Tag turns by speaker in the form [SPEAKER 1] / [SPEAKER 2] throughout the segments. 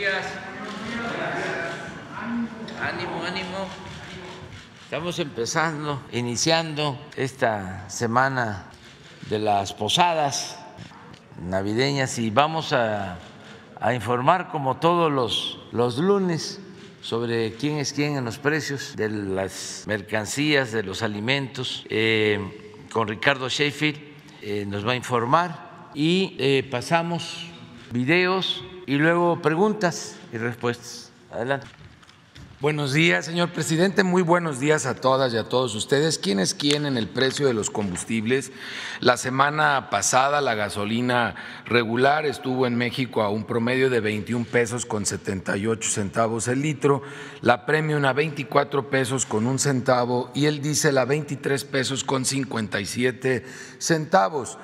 [SPEAKER 1] días. Ánimo, ánimo. Estamos empezando, iniciando esta semana de las posadas navideñas y vamos a, informar como todos los, los lunes sobre quién es quién en los precios de las mercancías, de los alimentos. Eh, con Ricardo Sheffield eh, nos va a informar y eh, pasamos videos y luego preguntas y respuestas. Adelante.
[SPEAKER 2] Buenos días, señor presidente. Muy buenos días a todas y a todos ustedes. ¿Quién es quién en el precio de los combustibles? La semana pasada la gasolina regular estuvo en México a un promedio de 21 pesos con 78 centavos el litro, la premium a 24 pesos con un centavo y el diésel a 23 pesos con 57 centavos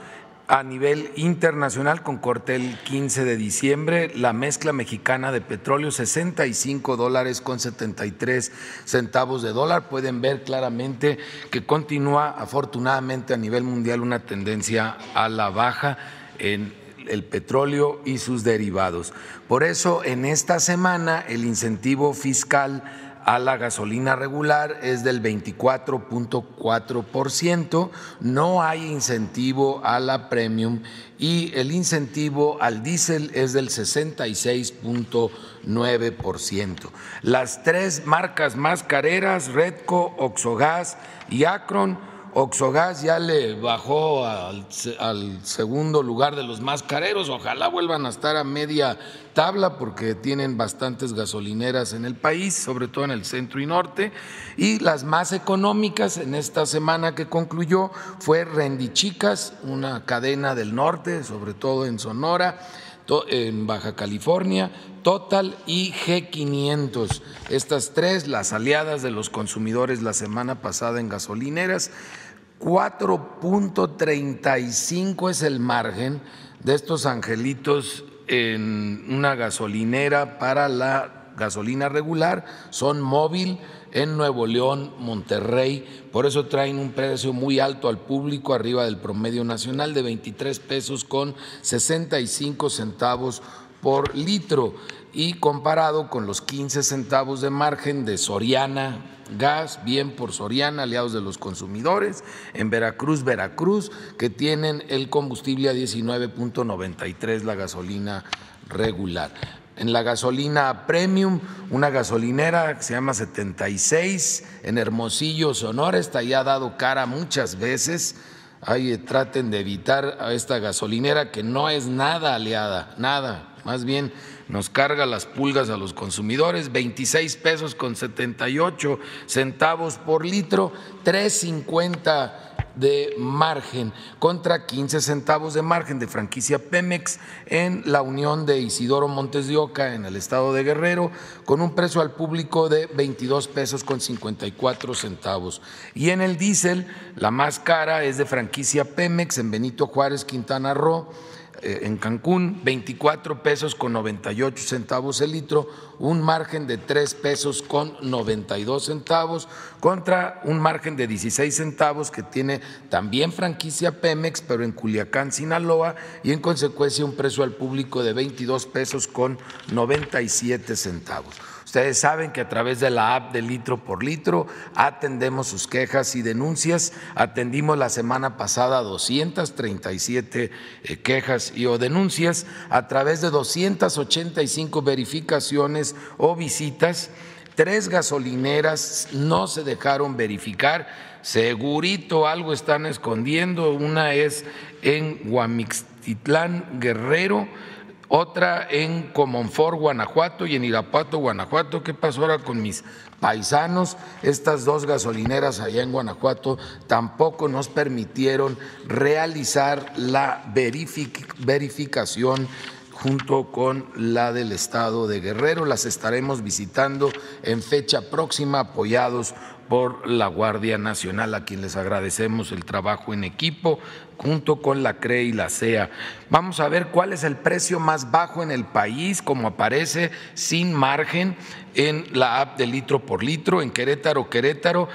[SPEAKER 2] a nivel internacional con corte el 15 de diciembre, la mezcla mexicana de petróleo 65 dólares con 73 centavos de dólar. Pueden ver claramente que continúa afortunadamente a nivel mundial una tendencia a la baja en el petróleo y sus derivados. Por eso en esta semana el incentivo fiscal a la gasolina regular es del 24.4%, no hay incentivo a la premium y el incentivo al diésel es del 66.9%. Las tres marcas más careras, Redco, Oxogas y Acron, Oxogas ya le bajó al, segundo lugar de los más careros. Ojalá vuelvan a estar a media tabla porque tienen bastantes gasolineras en el país, sobre todo en el centro y norte. Y las más económicas en esta semana que concluyó fue Rendichicas, una cadena del norte, sobre todo en Sonora en Baja California, Total y G500. Estas tres, las aliadas de los consumidores la semana pasada en gasolineras. 4.35 es el margen de estos angelitos en una gasolinera para la gasolina regular. Son móvil en Nuevo León, Monterrey. Por eso traen un precio muy alto al público, arriba del promedio nacional de 23 pesos con 65 centavos por litro y comparado con los 15 centavos de margen de Soriana Gas, bien por Soriana, aliados de los consumidores, en Veracruz, Veracruz, que tienen el combustible a 19.93 la gasolina regular. En la gasolina premium, una gasolinera que se llama 76, en Hermosillo, Sonora, está ya dado cara muchas veces. Ahí traten de evitar a esta gasolinera que no es nada aliada, nada, más bien nos carga las pulgas a los consumidores, 26 pesos con 78 centavos por litro, 3.50 de margen contra 15 centavos de margen de franquicia Pemex en la unión de Isidoro Montes de Oca en el estado de Guerrero con un precio al público de 22 pesos con 54 centavos. Y en el diésel, la más cara es de franquicia Pemex en Benito Juárez, Quintana Roo en Cancún, 24 pesos con 98 centavos el litro, un margen de 3 pesos con 92 centavos contra un margen de 16 centavos que tiene también franquicia Pemex, pero en Culiacán, Sinaloa, y en consecuencia un precio al público de 22 pesos con 97 centavos. Ustedes saben que a través de la app de litro por litro atendemos sus quejas y denuncias. Atendimos la semana pasada 237 eh, quejas y o denuncias a través de 285 verificaciones o visitas. Tres gasolineras no se dejaron verificar. Segurito algo están escondiendo. Una es en Guamixtitlán, Guerrero otra en Comonfort, Guanajuato, y en Irapuato, Guanajuato. ¿Qué pasó ahora con mis paisanos? Estas dos gasolineras allá en Guanajuato tampoco nos permitieron realizar la verificación junto con la del Estado de Guerrero. Las estaremos visitando en fecha próxima, apoyados por la Guardia Nacional, a quien les agradecemos el trabajo en equipo, junto con la CRE y la CEA. Vamos a ver cuál es el precio más bajo en el país, como aparece sin margen en la app de litro por litro, en Querétaro, Querétaro.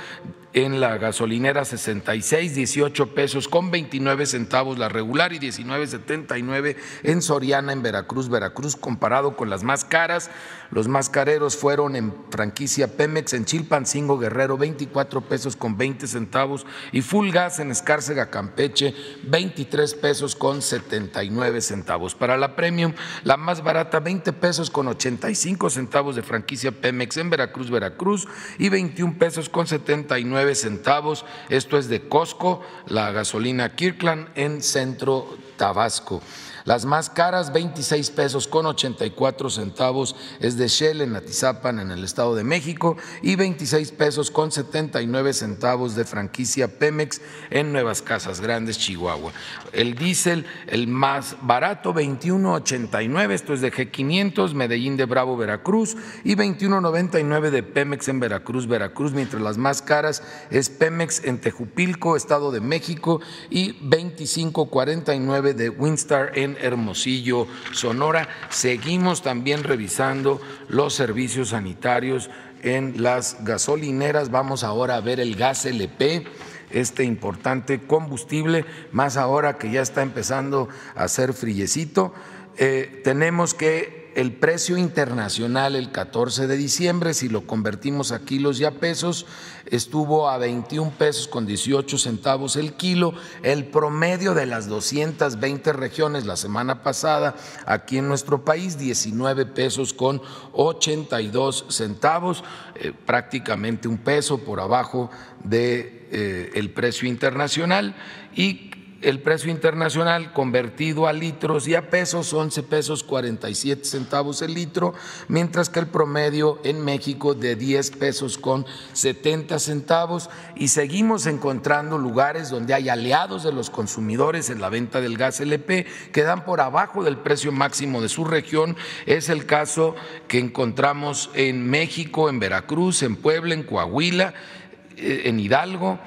[SPEAKER 2] en la gasolinera 66, 18 pesos con 29 centavos la regular y 19.79 en Soriana, en Veracruz, Veracruz, comparado con las más caras. Los más careros fueron en franquicia Pemex, en Chilpancingo, Guerrero, 24 pesos con 20 centavos y Full Gas en Escárcega, Campeche, 23 pesos con 79 centavos. Para la Premium, la más barata, 20 pesos con 85 centavos de franquicia Pemex en Veracruz, Veracruz y 21 pesos con 79 centavos. Esto es de Costco, la gasolina Kirkland en Centro Tabasco. Las más caras, 26 pesos con 84 centavos, es de Shell en Atizapan, en el Estado de México, y 26 pesos con 79 centavos de franquicia Pemex en Nuevas Casas Grandes, Chihuahua. El diésel, el más barato, 21.89, esto es de G500, Medellín de Bravo, Veracruz, y 21.99 de Pemex en Veracruz, Veracruz, mientras las más caras es Pemex en Tejupilco, Estado de México, y 25.49 de Winstar en Hermosillo, Sonora. Seguimos también revisando los servicios sanitarios en las gasolineras. Vamos ahora a ver el gas LP este importante combustible, más ahora que ya está empezando a ser frillecito. Eh, tenemos que el precio internacional el 14 de diciembre, si lo convertimos a kilos y a pesos, estuvo a 21 pesos con 18 centavos el kilo. El promedio de las 220 regiones la semana pasada aquí en nuestro país, 19 pesos con 82 centavos, eh, prácticamente un peso por abajo del de, eh, precio internacional y el precio internacional convertido a litros y a pesos, 11 pesos 47 centavos el litro, mientras que el promedio en México de 10 pesos con 70 centavos y seguimos encontrando lugares donde hay aliados de los consumidores en la venta del gas LP que dan por abajo del precio máximo de su región. Es el caso que encontramos en México, en Veracruz, en Puebla, en Coahuila, eh, en Hidalgo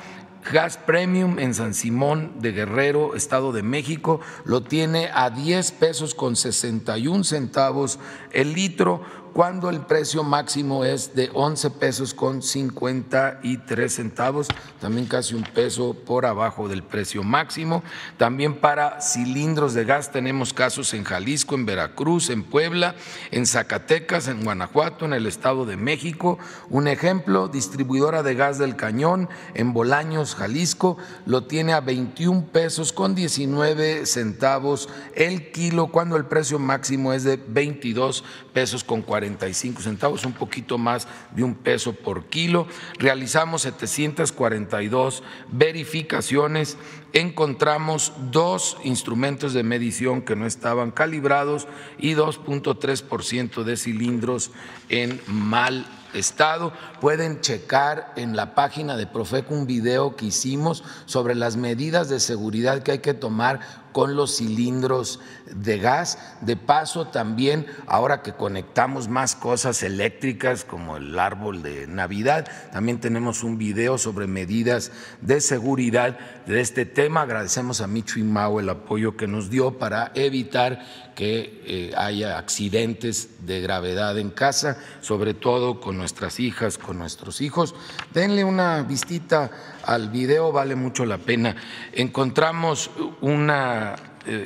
[SPEAKER 2] Gas Premium en San Simón de Guerrero, Estado de México, lo tiene a 10 pesos con 61 centavos el litro cuando el precio máximo es de 11 pesos con 53 centavos, también casi un peso por abajo del precio máximo. También para cilindros de gas tenemos casos en Jalisco, en Veracruz, en Puebla, en Zacatecas, en Guanajuato, en el Estado de México. Un ejemplo, distribuidora de gas del Cañón en Bolaños, Jalisco, lo tiene a 21 pesos con 19 centavos el kilo, cuando el precio máximo es de 22 pesos con 40 45 centavos, un poquito más de un peso por kilo. Realizamos 742 verificaciones, encontramos dos instrumentos de medición que no estaban calibrados y 2.3% de cilindros en mal estado. Pueden checar en la página de Profeco un video que hicimos sobre las medidas de seguridad que hay que tomar con los cilindros de gas. De paso, también ahora que conectamos más cosas eléctricas como el árbol de Navidad, también tenemos un video sobre medidas de seguridad de este tema. Agradecemos a Micho Mao el apoyo que nos dio para evitar que eh, haya accidentes de gravedad en casa, sobre todo con nuestras hijas, con nuestros hijos. Denle una vistita al video, vale mucho la pena. Encontramos un eh,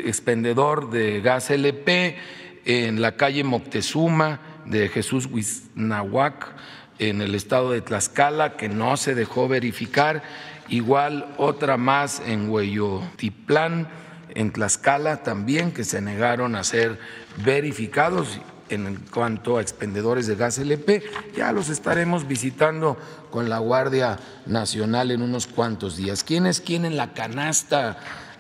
[SPEAKER 2] expendedor de gas LP en la calle Moctezuma de Jesús Huiznahuac, en el estado de Tlaxcala, que no se dejó verificar. Igual otra más en Hueyotiplán, en Tlaxcala también, que se negaron a ser verificados en cuanto a expendedores de gas LP. Ya los estaremos visitando con la Guardia Nacional en unos cuantos días. ¿Quién es quién en la canasta?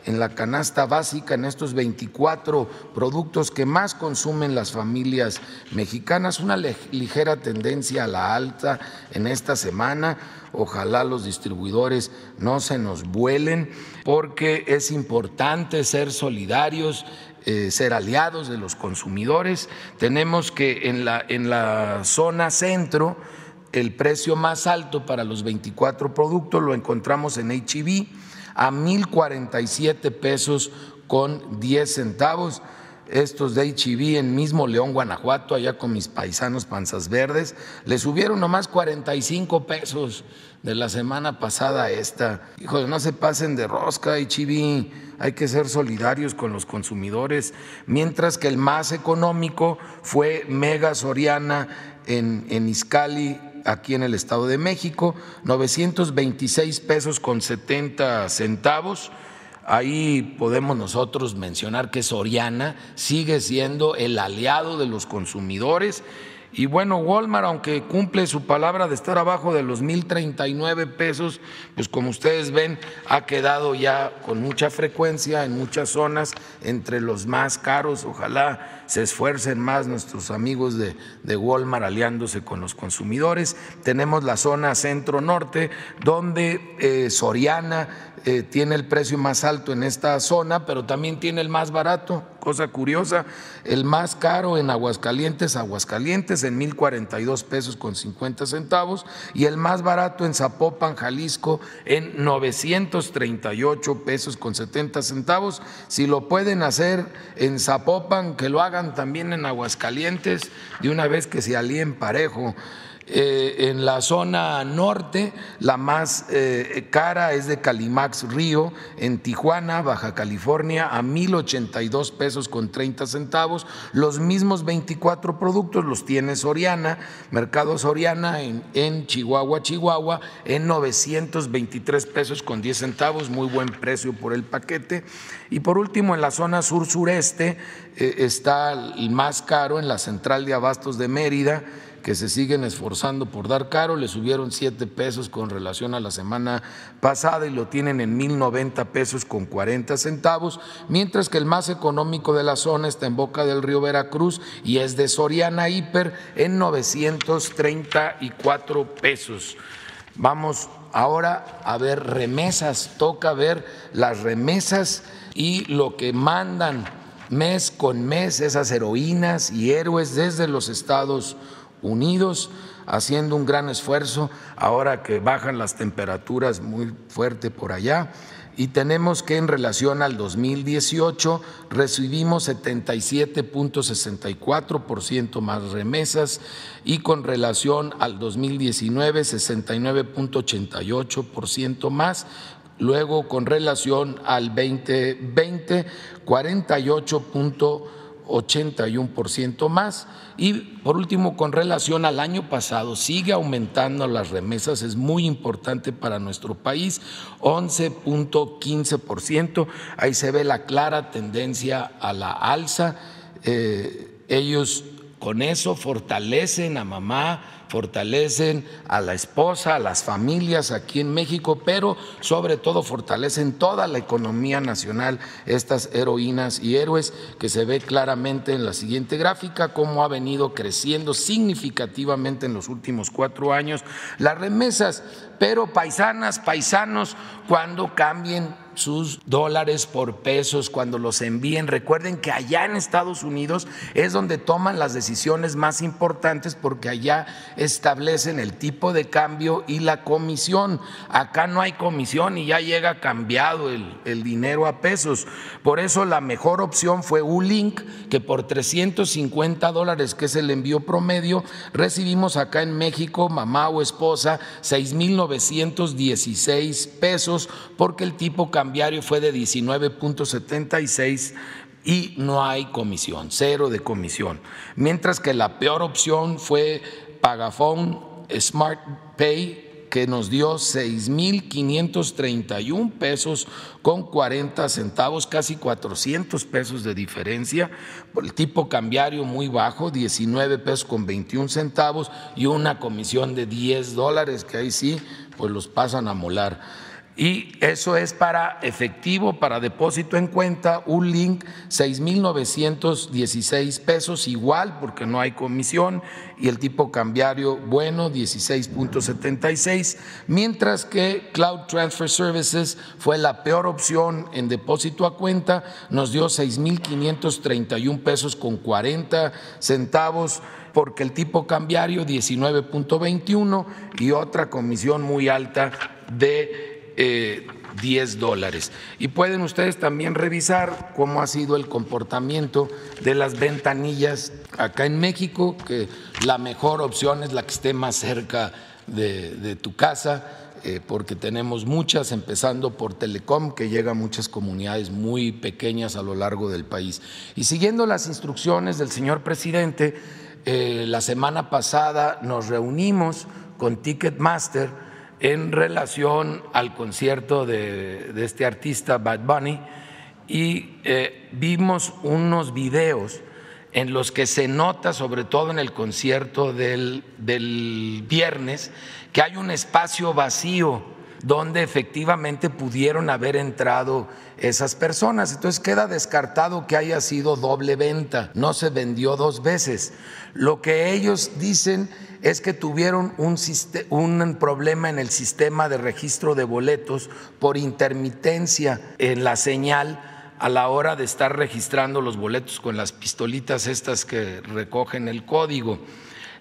[SPEAKER 2] en la canasta básica, en estos 24 productos que más consumen las familias mexicanas, una ligera tendencia a la alta en esta semana. Ojalá los distribuidores no se nos vuelen porque es importante ser solidarios ser aliados de los consumidores. Tenemos que en la, en la zona centro el precio más alto para los 24 productos lo encontramos en HB e a 1.047 pesos con 10 centavos. Estos de HIV en mismo León, Guanajuato, allá con mis paisanos panzas verdes, le subieron nomás 45 pesos de la semana pasada a esta. Hijos, no se pasen de rosca, HIV, hay que ser solidarios con los consumidores, mientras que el más económico fue Mega Soriana en, en Izcali, aquí en el Estado de México, 926 pesos con 70 centavos Ahí podemos nosotros mencionar que Soriana sigue siendo el aliado de los consumidores y bueno, Walmart, aunque cumple su palabra de estar abajo de los 1.039 pesos, pues como ustedes ven, ha quedado ya con mucha frecuencia en muchas zonas entre los más caros. Ojalá se esfuercen más nuestros amigos de, de Walmart aliándose con los consumidores. Tenemos la zona centro-norte, donde eh, Soriana eh, tiene el precio más alto en esta zona, pero también tiene el más barato, cosa curiosa, el más caro en Aguascalientes, Aguascalientes en 1.042 pesos con 50 centavos y el más barato en Zapopan, Jalisco en 938 pesos con 70 centavos. Si lo pueden hacer en Zapopan, que lo hagan también en Aguascalientes de una vez que se alíen parejo. Eh, en la zona norte, la más eh, cara es de Calimax Río, en Tijuana, Baja California, a 1.082 pesos con 30 centavos. Los mismos 24 productos los tiene Soriana, Mercado Soriana en, Chihuahua, Chihuahua, en 923 pesos con 10 centavos, muy buen precio por el paquete. Y por último, en la zona sur-sureste eh, está el más caro en la central de abastos de Mérida que se siguen esforzando por dar caro, le subieron siete pesos con relación a la semana pasada y lo tienen en mil noventa pesos con 40 centavos, mientras que el más económico de la zona está en Boca del Río Veracruz y es de Soriana Hiper en 934 pesos. Vamos ahora a ver remesas, toca ver las remesas y lo que mandan mes con mes esas heroínas y héroes desde los Estados Unidos unidos, haciendo un gran esfuerzo ahora que bajan las temperaturas muy fuerte por allá. Y tenemos que en relación al 2018 recibimos 77.64% más remesas y con relación al 2019 69.88% más. Luego con relación al 2020 48. 81% más. Y por último, con relación al año pasado, sigue aumentando las remesas, es muy importante para nuestro país, 11.15%. Ahí se ve la clara tendencia a la alza. Eh, ellos con eso fortalecen a mamá, fortalecen a la esposa, a las familias aquí en México, pero sobre todo fortalecen toda la economía nacional, estas heroínas y héroes que se ve claramente en la siguiente gráfica, cómo ha venido creciendo significativamente en los últimos cuatro años las remesas, pero paisanas, paisanos, cuando cambien sus dólares por pesos cuando los envíen. Recuerden que allá en Estados Unidos es donde toman las decisiones más importantes porque allá establecen el tipo de cambio y la comisión. Acá no hay comisión y ya llega cambiado el, el dinero a pesos. Por eso la mejor opción fue Ulink, que por 350 dólares, que es el envío promedio, recibimos acá en México, mamá o esposa, 6,916 pesos porque el tipo cambio cambiario fue de 19.76 y no hay comisión, cero de comisión. Mientras que la peor opción fue Pagafone Smart Pay, que nos dio 6.531 pesos con 40 centavos, casi 400 pesos de diferencia, por el tipo cambiario muy bajo, 19 pesos con 21 centavos y una comisión de 10 dólares, que ahí sí, pues los pasan a molar y eso es para efectivo, para depósito en cuenta, un link 6.916 pesos igual porque no hay comisión y el tipo cambiario bueno 16.76, mientras que Cloud Transfer Services fue la peor opción en depósito a cuenta, nos dio 6.531 pesos con 40 centavos porque el tipo cambiario 19.21 y otra comisión muy alta de eh, 10 dólares. Y pueden ustedes también revisar cómo ha sido el comportamiento de las ventanillas acá en México, que la mejor opción es la que esté más cerca de, tu casa, eh, porque tenemos muchas, empezando por Telecom, que llega a muchas comunidades muy pequeñas a lo largo del país. Y siguiendo las instrucciones del señor presidente, eh, la semana pasada nos reunimos con Ticketmaster en relación al concierto de, este artista Bad Bunny y eh, vimos unos videos en los que se nota, sobre todo en el concierto del, del viernes, que hay un espacio vacío donde efectivamente pudieron haber entrado esas personas. Entonces queda descartado que haya sido doble venta, no se vendió dos veces. Lo que ellos dicen es que tuvieron un, un, problema en el sistema de registro de boletos por intermitencia en la señal a la hora de estar registrando los boletos con las pistolitas estas que recogen el código.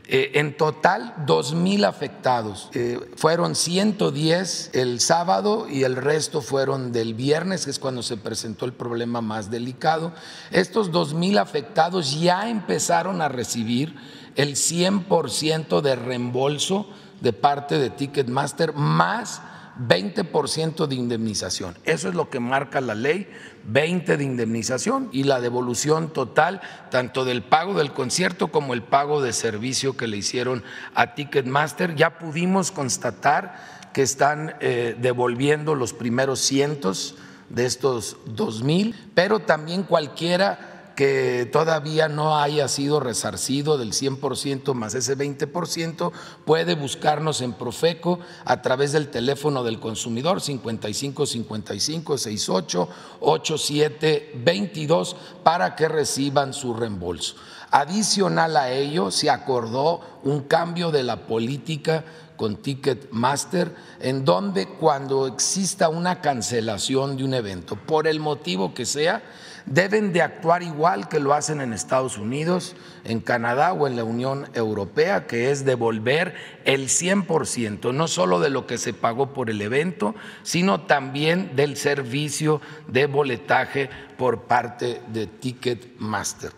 [SPEAKER 2] Eh, en total, dos mil afectados. Eh, fueron 110 el sábado y el resto fueron del viernes, que es cuando se presentó el problema más delicado. Estos dos mil afectados ya empezaron a recibir el 100% de reembolso de parte de Ticketmaster más 20% de indemnización. Eso es lo que marca la ley, 20 de indemnización y la devolución total tanto del pago del concierto como el pago de servicio que le hicieron a Ticketmaster. Ya pudimos constatar que están eh, devolviendo los primeros cientos de estos dos mil, pero también cualquiera que todavía no haya sido resarcido del 100% más ese 20%, puede buscarnos en Profeco a través del teléfono del consumidor 55 55 68 87 22 para que reciban su reembolso. Adicional a ello, se acordó un cambio de la política con Ticketmaster, en donde cuando exista una cancelación de un evento, por el motivo que sea, deben de actuar igual que lo hacen en Estados Unidos, en Canadá o en la Unión Europea, que es devolver el 100%, no solo de lo que se pagó por el evento, sino también del servicio de boletaje por parte de Ticketmaster.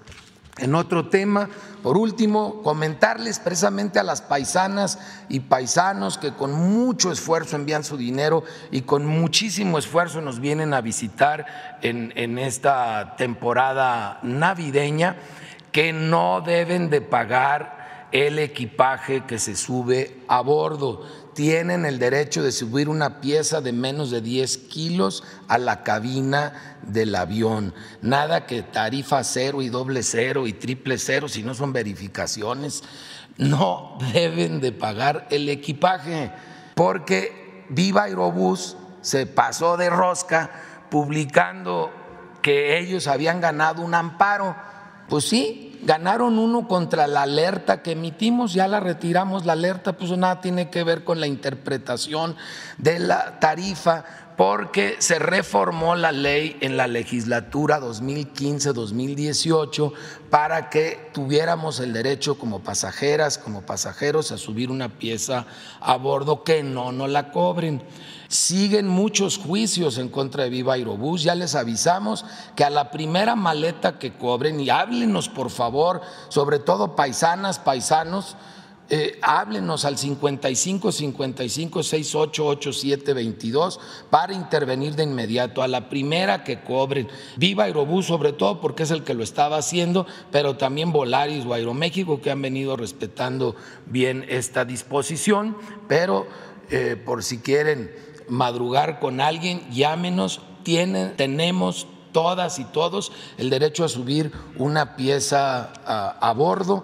[SPEAKER 2] En otro tema, por último, comentarles precisamente a las paisanas y paisanos que con mucho esfuerzo envían su dinero y con muchísimo esfuerzo nos vienen a visitar en, en esta temporada navideña, que no deben de pagar el equipaje que se sube a bordo tienen el derecho de subir una pieza de menos de 10 kilos a la cabina del avión. Nada que tarifa cero y doble cero y triple cero, si no son verificaciones, no deben de pagar el equipaje, porque Viva Aerobús se pasó de rosca publicando que ellos habían ganado un amparo. Pues sí, ganaron uno contra la alerta que emitimos, ya la retiramos, la alerta pues nada tiene que ver con la interpretación de la tarifa, porque se reformó la ley en la legislatura 2015-2018 para que tuviéramos el derecho como pasajeras, como pasajeros a subir una pieza a bordo que no nos la cobren. Siguen muchos juicios en contra de Viva Aerobús. Ya les avisamos que a la primera maleta que cobren, y háblenos por favor, sobre todo paisanas, paisanos, eh, háblenos al 55 55 68 87 22 para intervenir de inmediato a la primera que cobren. Viva Aerobús sobre todo porque es el que lo estaba haciendo, pero también Volaris o Aeroméxico que han venido respetando bien esta disposición, pero eh, por si quieren madrugar con alguien, llámenos, tienen, tenemos todas y todos el derecho a subir una pieza a, bordo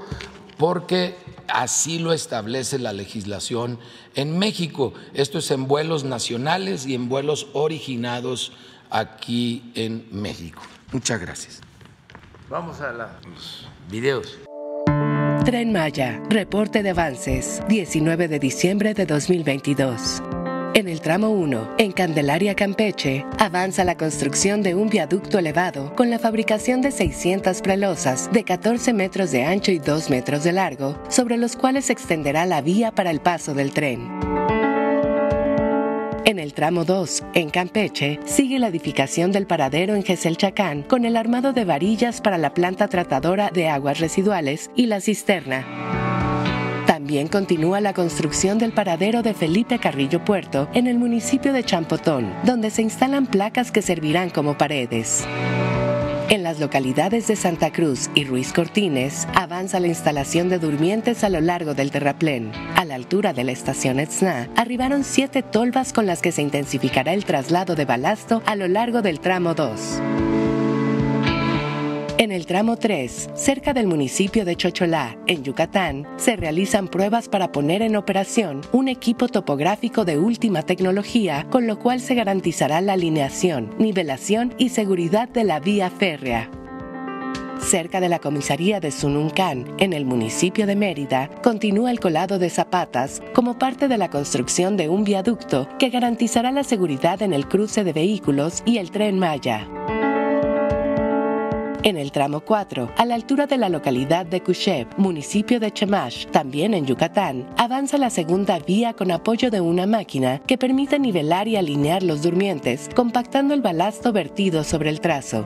[SPEAKER 2] porque así lo establece la legislación en México. Esto es en vuelos nacionales y en vuelos originados aquí en México. Muchas gracias.
[SPEAKER 1] Vamos a los videos.
[SPEAKER 3] Tren Maya, reporte de avances, 19 de diciembre de 2022. En el tramo 1, en Candelaria, Campeche, avanza la construcción de un viaducto elevado con la fabricación de 600 prelosas de 14 metros de ancho y 2 metros de largo, sobre los cuales se extenderá la vía para el paso del tren. En el tramo 2, en Campeche, sigue la edificación del paradero en Geselchacán con el armado de varillas para la planta tratadora de aguas residuales y la cisterna. También continúa la construcción del paradero de Felipe Carrillo Puerto en el municipio de Champotón, donde se instalan placas que servirán como paredes. En las localidades de Santa Cruz y Ruiz Cortines avanza la instalación de durmientes a lo largo del terraplén. A la altura de la estación Etzna arribaron siete tolvas con las que se intensificará el traslado de balasto a lo largo del tramo 2. En el tramo 3, cerca del municipio de Chocholá, en Yucatán, se realizan pruebas para poner en operación un equipo topográfico de última tecnología, con lo cual se garantizará la alineación, nivelación y seguridad de la vía férrea. Cerca de la comisaría de Sununcán, en el municipio de Mérida, continúa el colado de zapatas como parte de la construcción de un viaducto que garantizará la seguridad en el cruce de vehículos y el tren Maya. En el tramo 4, a la altura de la localidad de Kusheb, municipio de Chemash, también en Yucatán, avanza la segunda vía con apoyo de una máquina que permite nivelar y alinear los durmientes, compactando el balasto vertido sobre el trazo.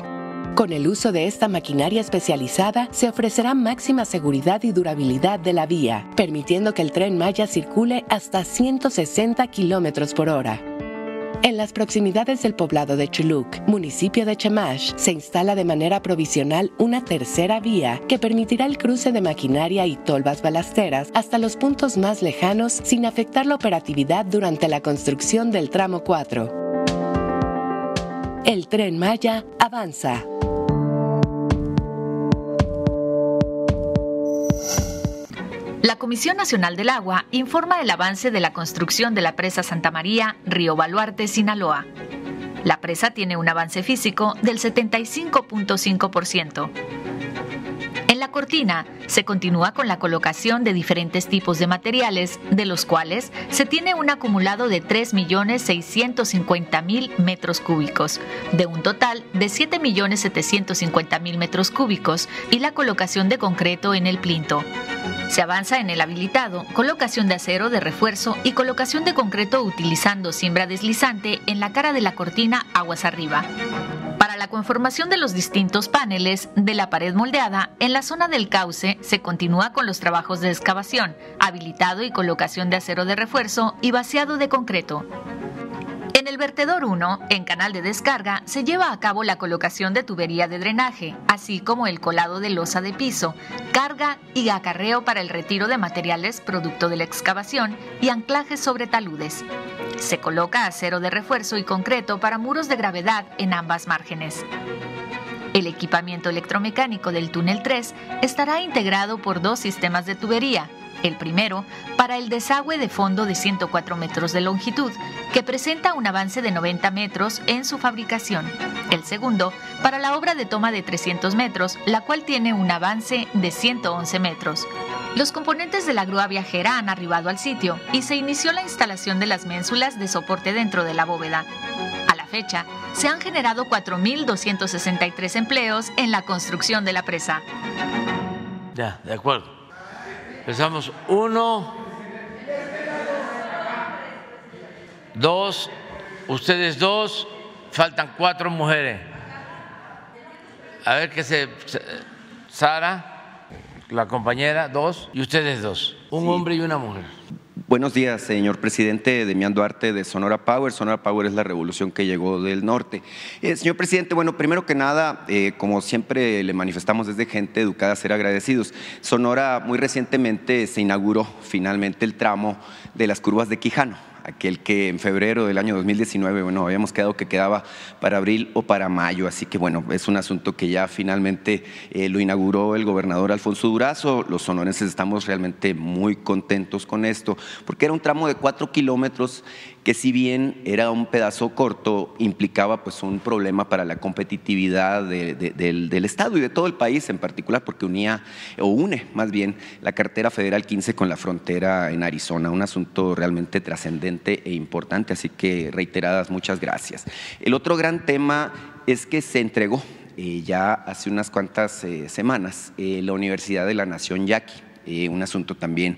[SPEAKER 3] Con el uso de esta maquinaria especializada se ofrecerá máxima seguridad y durabilidad de la vía, permitiendo que el tren Maya circule hasta 160 kilómetros por hora. En las proximidades del poblado de Chuluc, municipio de Chemash, se instala de manera provisional una tercera vía que permitirá el cruce de maquinaria y tolvas balasteras hasta los puntos más lejanos sin afectar la operatividad durante la construcción del tramo 4. El tren Maya avanza.
[SPEAKER 4] La Comisión Nacional del Agua informa el avance de la construcción de la presa Santa María, Río Baluarte, Sinaloa. La presa tiene un avance físico del 75.5%. La cortina se continúa con la colocación de diferentes tipos de materiales, de los cuales se tiene un acumulado de 3.650.000 metros cúbicos, de un total de 7.750.000 metros cúbicos y la colocación de concreto en el plinto. Se avanza en el habilitado, colocación de acero de refuerzo y colocación de concreto utilizando siembra deslizante en la cara de la cortina aguas arriba. Para la conformación de los distintos paneles de la pared moldeada, en la zona del cauce se continúa con los trabajos de excavación, habilitado y colocación de acero de refuerzo y vaciado de concreto. El vertedor 1, en canal de descarga, se lleva a cabo la colocación de tubería de drenaje, así como el colado de losa de piso, carga y acarreo para el retiro de materiales producto de la excavación y anclajes sobre taludes. Se coloca acero de refuerzo y concreto para muros de gravedad en ambas márgenes. El equipamiento electromecánico del túnel 3 estará integrado por dos sistemas de tubería, el primero, para el desagüe de fondo de 104 metros de longitud, que presenta un avance de 90 metros en su fabricación. El segundo, para la obra de toma de 300 metros, la cual tiene un avance de 111 metros. Los componentes de la grúa viajera han arribado al sitio y se inició la instalación de las ménsulas de soporte dentro de la bóveda. A la fecha, se han generado 4.263 empleos en la construcción de la presa.
[SPEAKER 1] Ya, de acuerdo. Empezamos. Uno, dos, ustedes dos, faltan cuatro mujeres. A ver qué se. Sara, la compañera, dos, y ustedes dos. Un hombre y una mujer.
[SPEAKER 5] Buenos días, señor presidente. Demián Duarte de Sonora Power. Sonora Power es la revolución que llegó del norte. Eh, señor presidente, bueno, primero que nada, eh, como siempre le manifestamos desde gente educada, ser agradecidos. Sonora muy recientemente se inauguró finalmente el tramo de las curvas de Quijano aquel que en febrero del año 2019, bueno, habíamos quedado que quedaba para abril o para mayo, así que bueno, es un asunto que ya finalmente eh, lo inauguró el gobernador Alfonso Durazo, los sonorenses estamos realmente muy contentos con esto, porque era un tramo de cuatro kilómetros que si bien era un pedazo corto, implicaba pues un problema para la competitividad del, Estado y de todo el país en particular, porque unía, o une más bien, la cartera federal 15 con la frontera en Arizona, un asunto realmente trascendente e importante, así que reiteradas muchas gracias. El otro gran tema es que se entregó eh, ya hace unas cuantas eh, semanas eh, la Universidad de la Nación Yaqui un asunto también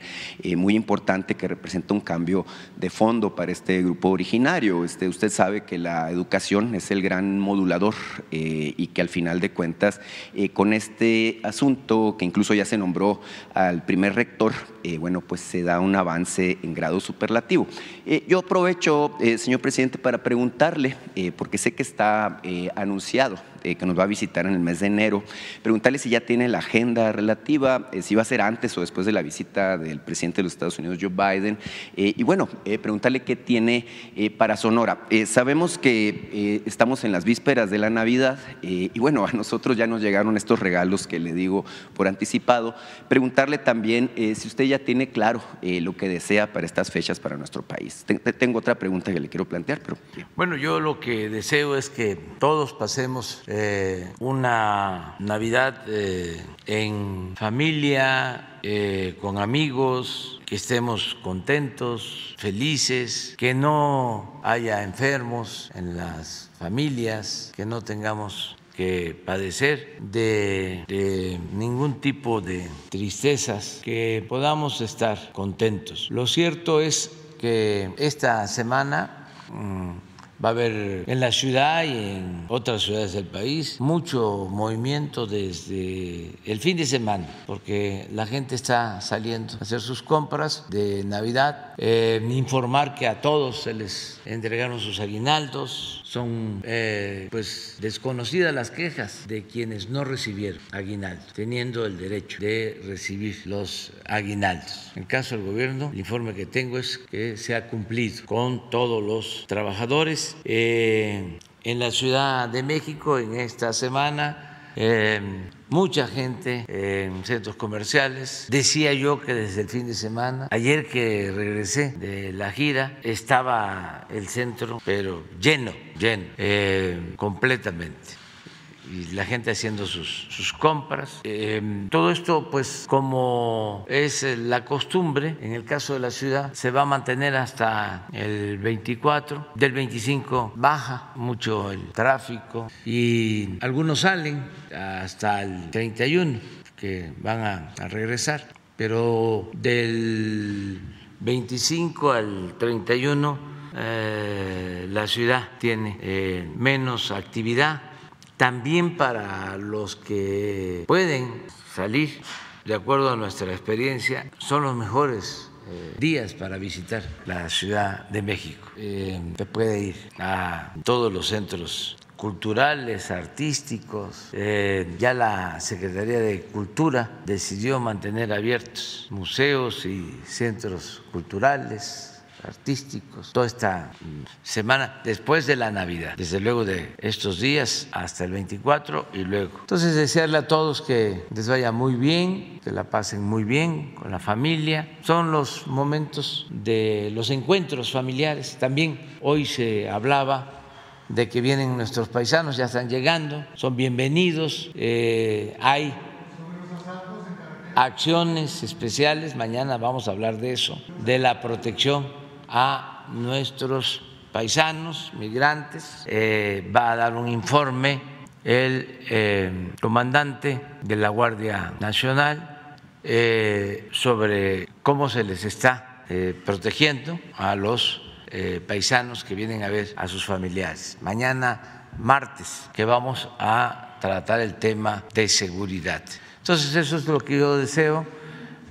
[SPEAKER 5] muy importante que representa un cambio de fondo para este grupo originario. Este, usted sabe que la educación es el gran modulador y que al final de cuentas, con este asunto que incluso ya se nombró al primer rector, bueno, pues se da un avance en grado superlativo. yo aprovecho, señor presidente, para preguntarle, porque sé que está anunciado eh, que nos va a visitar en el mes de enero, preguntarle si ya tiene la agenda relativa, eh, si va a ser antes o después de la visita del presidente de los Estados Unidos, Joe Biden, eh, y bueno, preguntarle qué tiene para Sonora. sabemos que estamos en las vísperas de la Navidad y bueno, a nosotros ya nos llegaron estos regalos que le digo por anticipado. Preguntarle también si usted ya tiene claro lo que desea para estas fechas para nuestro país. Tengo otra pregunta que le quiero plantear, pero...
[SPEAKER 1] Bueno, yo lo que deseo es que todos pasemos eh, una Navidad eh, en familia, eh, con amigos, que estemos contentos, felices, que no haya enfermos en las familias, que no tengamos que padecer de, ningún tipo de tristezas, que podamos estar contentos. Lo cierto es que esta semana... Mm, Va a haber en la ciudad y en otras ciudades del país mucho movimiento desde el fin de semana, porque la gente está saliendo a hacer sus compras de Navidad. Eh, informar que a todos se les entregaron sus aguinaldos, son eh, pues desconocidas las quejas de quienes no recibieron aguinaldo, teniendo el derecho de recibir los aguinaldos. En caso del gobierno, el informe que tengo es que se ha cumplido con todos los trabajadores. Eh, en la Ciudad de México, en esta semana, mucha gente en centros comerciales. Decía yo que desde el fin de semana, ayer que regresé de la gira, estaba el centro, pero lleno, lleno, eh, completamente y la gente haciendo sus, compras. Em, todo esto, pues como es la costumbre, en el caso de la ciudad, se va a mantener hasta el 24, del 25 baja mucho el tráfico y algunos salen hasta el 31 que van a, regresar, pero del 25 al 31 eh, la ciudad tiene eh, menos actividad también para los que pueden salir, de acuerdo a nuestra experiencia, son los mejores eh, días para visitar la Ciudad de México. Eh, se puede ir a todos los centros culturales, artísticos. Eh, ya la Secretaría de Cultura decidió mantener abiertos museos y centros culturales artísticos toda esta semana después de la Navidad, desde luego de estos días hasta el 24 y luego. Entonces desearle a todos que les vaya muy bien, que la pasen muy bien con la familia. Son los momentos de los encuentros familiares. También hoy se hablaba de que vienen nuestros paisanos, ya están llegando, son bienvenidos, eh, hay acciones especiales, mañana vamos a hablar de eso, de la protección a nuestros paisanos, migrantes. Eh, va a dar un informe el eh, comandante de la Guardia Nacional eh, sobre cómo se les está protegiendo a los paisanos que vienen a ver a sus familiares. Mañana, martes, que vamos a tratar el tema de seguridad. Entonces, eso es lo que yo deseo,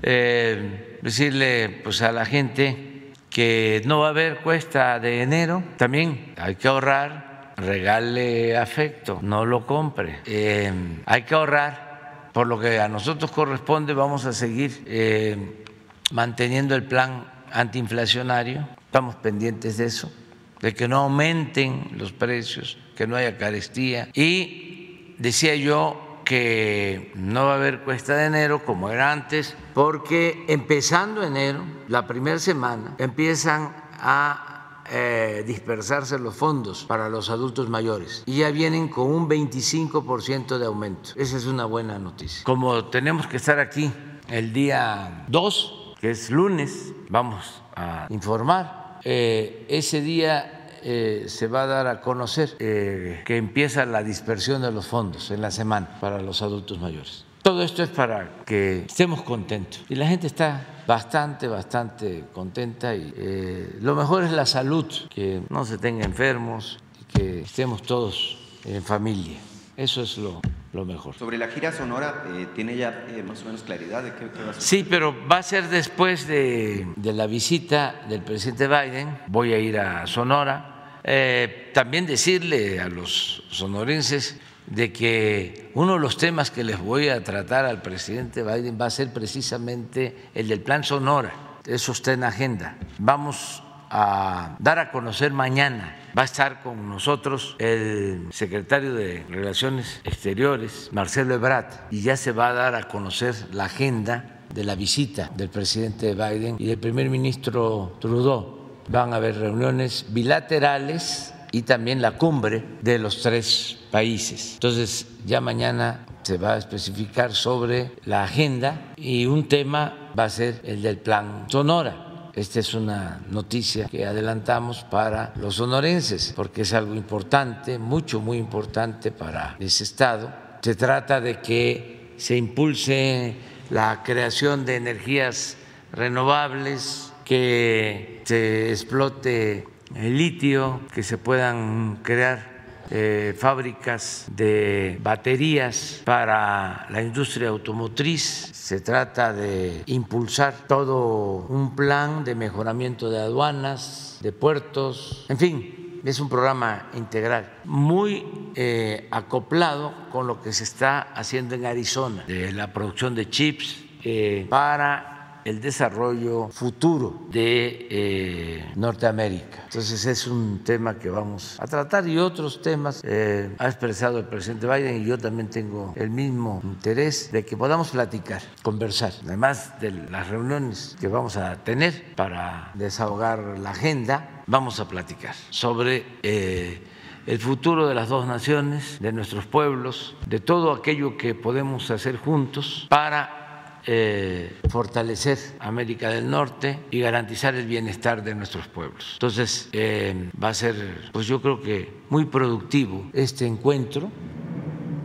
[SPEAKER 1] decirle pues, a la gente que no va a haber cuesta de enero, también hay que ahorrar, regale afecto, no lo compre. Eh, hay que ahorrar, por lo que a nosotros corresponde, vamos a seguir eh, manteniendo el plan antiinflacionario, estamos pendientes de eso, de que no aumenten los precios, que no haya carestía. Y decía yo que no va a haber cuesta de enero como era antes, porque empezando enero, la primera semana, empiezan a eh, dispersarse los fondos para los adultos mayores y ya vienen con un 25% de aumento. Esa es una buena noticia. Como tenemos que estar aquí el día 2, que es lunes, vamos a informar. Eh, ese día eh, se va a dar a conocer eh, que empieza la dispersión de los fondos en la semana para los adultos mayores. Todo esto es para que estemos contentos. Y la gente está bastante, bastante contenta y eh, lo mejor es la salud, que no se tenga enfermos y que estemos todos en familia. Eso es lo, lo mejor.
[SPEAKER 5] Sobre la gira sonora, eh, ¿tiene ya eh, más o menos claridad de qué, va a ser?
[SPEAKER 1] Sí, pero va a ser después de, de, la visita del presidente Biden. Voy a ir a Sonora. Eh, también decirle a los sonorenses de que uno de los temas que les voy a tratar al presidente Biden va a ser precisamente el del plan Sonora. Eso está en agenda. Vamos a dar a conocer mañana. Va a estar con nosotros el secretario de Relaciones Exteriores, Marcelo Ebrard, y ya se va a dar a conocer la agenda de la visita del presidente Biden y del primer ministro Trudeau. Van a haber reuniones bilaterales y también la cumbre de los tres países. Entonces, ya mañana se va a especificar sobre la agenda y un tema va a ser el del plan Sonora esta es una noticia que adelantamos para los sonorenses, porque es algo importante, mucho, muy importante para ese Estado. Se trata de que se impulse la creación de energías renovables, que se explote el litio, que se puedan crear eh, fábricas de baterías para la industria automotriz. Se trata de impulsar todo un plan de mejoramiento de aduanas, de puertos, en fin, es un programa integral muy eh, acoplado con lo que se está haciendo en Arizona, de la producción de chips eh, para el desarrollo futuro de eh, Norteamérica. Entonces es un tema que vamos a tratar y otros temas eh, ha expresado el presidente Biden y yo también tengo el mismo interés de que podamos platicar, conversar, además de las reuniones que vamos a tener para desahogar la agenda, vamos a platicar sobre... Eh, el futuro de las dos naciones, de nuestros pueblos, de todo aquello que podemos hacer juntos para eh, fortalecer América del Norte y garantizar el bienestar de nuestros pueblos. Entonces, eh, va a ser, pues yo creo que muy productivo este encuentro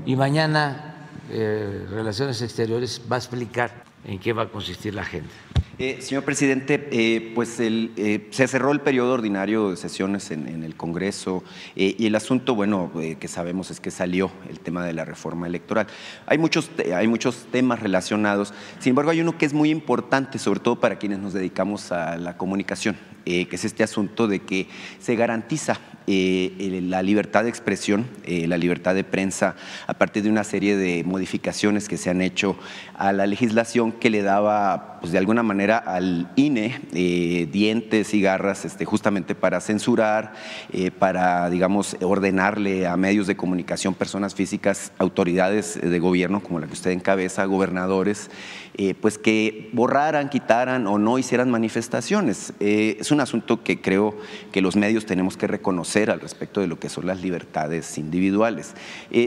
[SPEAKER 1] y mañana eh, Relaciones Exteriores va a explicar en qué va a consistir la agenda.
[SPEAKER 5] Eh, señor presidente, eh, pues eh, se cerró el periodo ordinario de sesiones en, el Congreso y el asunto, bueno, que sabemos es que salió el tema de la reforma electoral. Hay muchos, hay muchos temas relacionados, sin embargo hay uno que es muy importante, sobre todo para quienes nos dedicamos a la comunicación, que es este asunto de que se garantiza la libertad de expresión, la libertad de prensa, a partir de una serie de modificaciones que se han hecho a la legislación que le daba, pues de alguna manera, al INE eh, dientes y garras este, justamente para censurar, eh, para, digamos, ordenarle a medios de comunicación, personas físicas, autoridades de gobierno como la que usted encabeza, gobernadores, eh, pues que borraran, quitaran o no hicieran manifestaciones. es un asunto que creo que los medios tenemos que reconocer al respecto de lo que son las libertades individuales.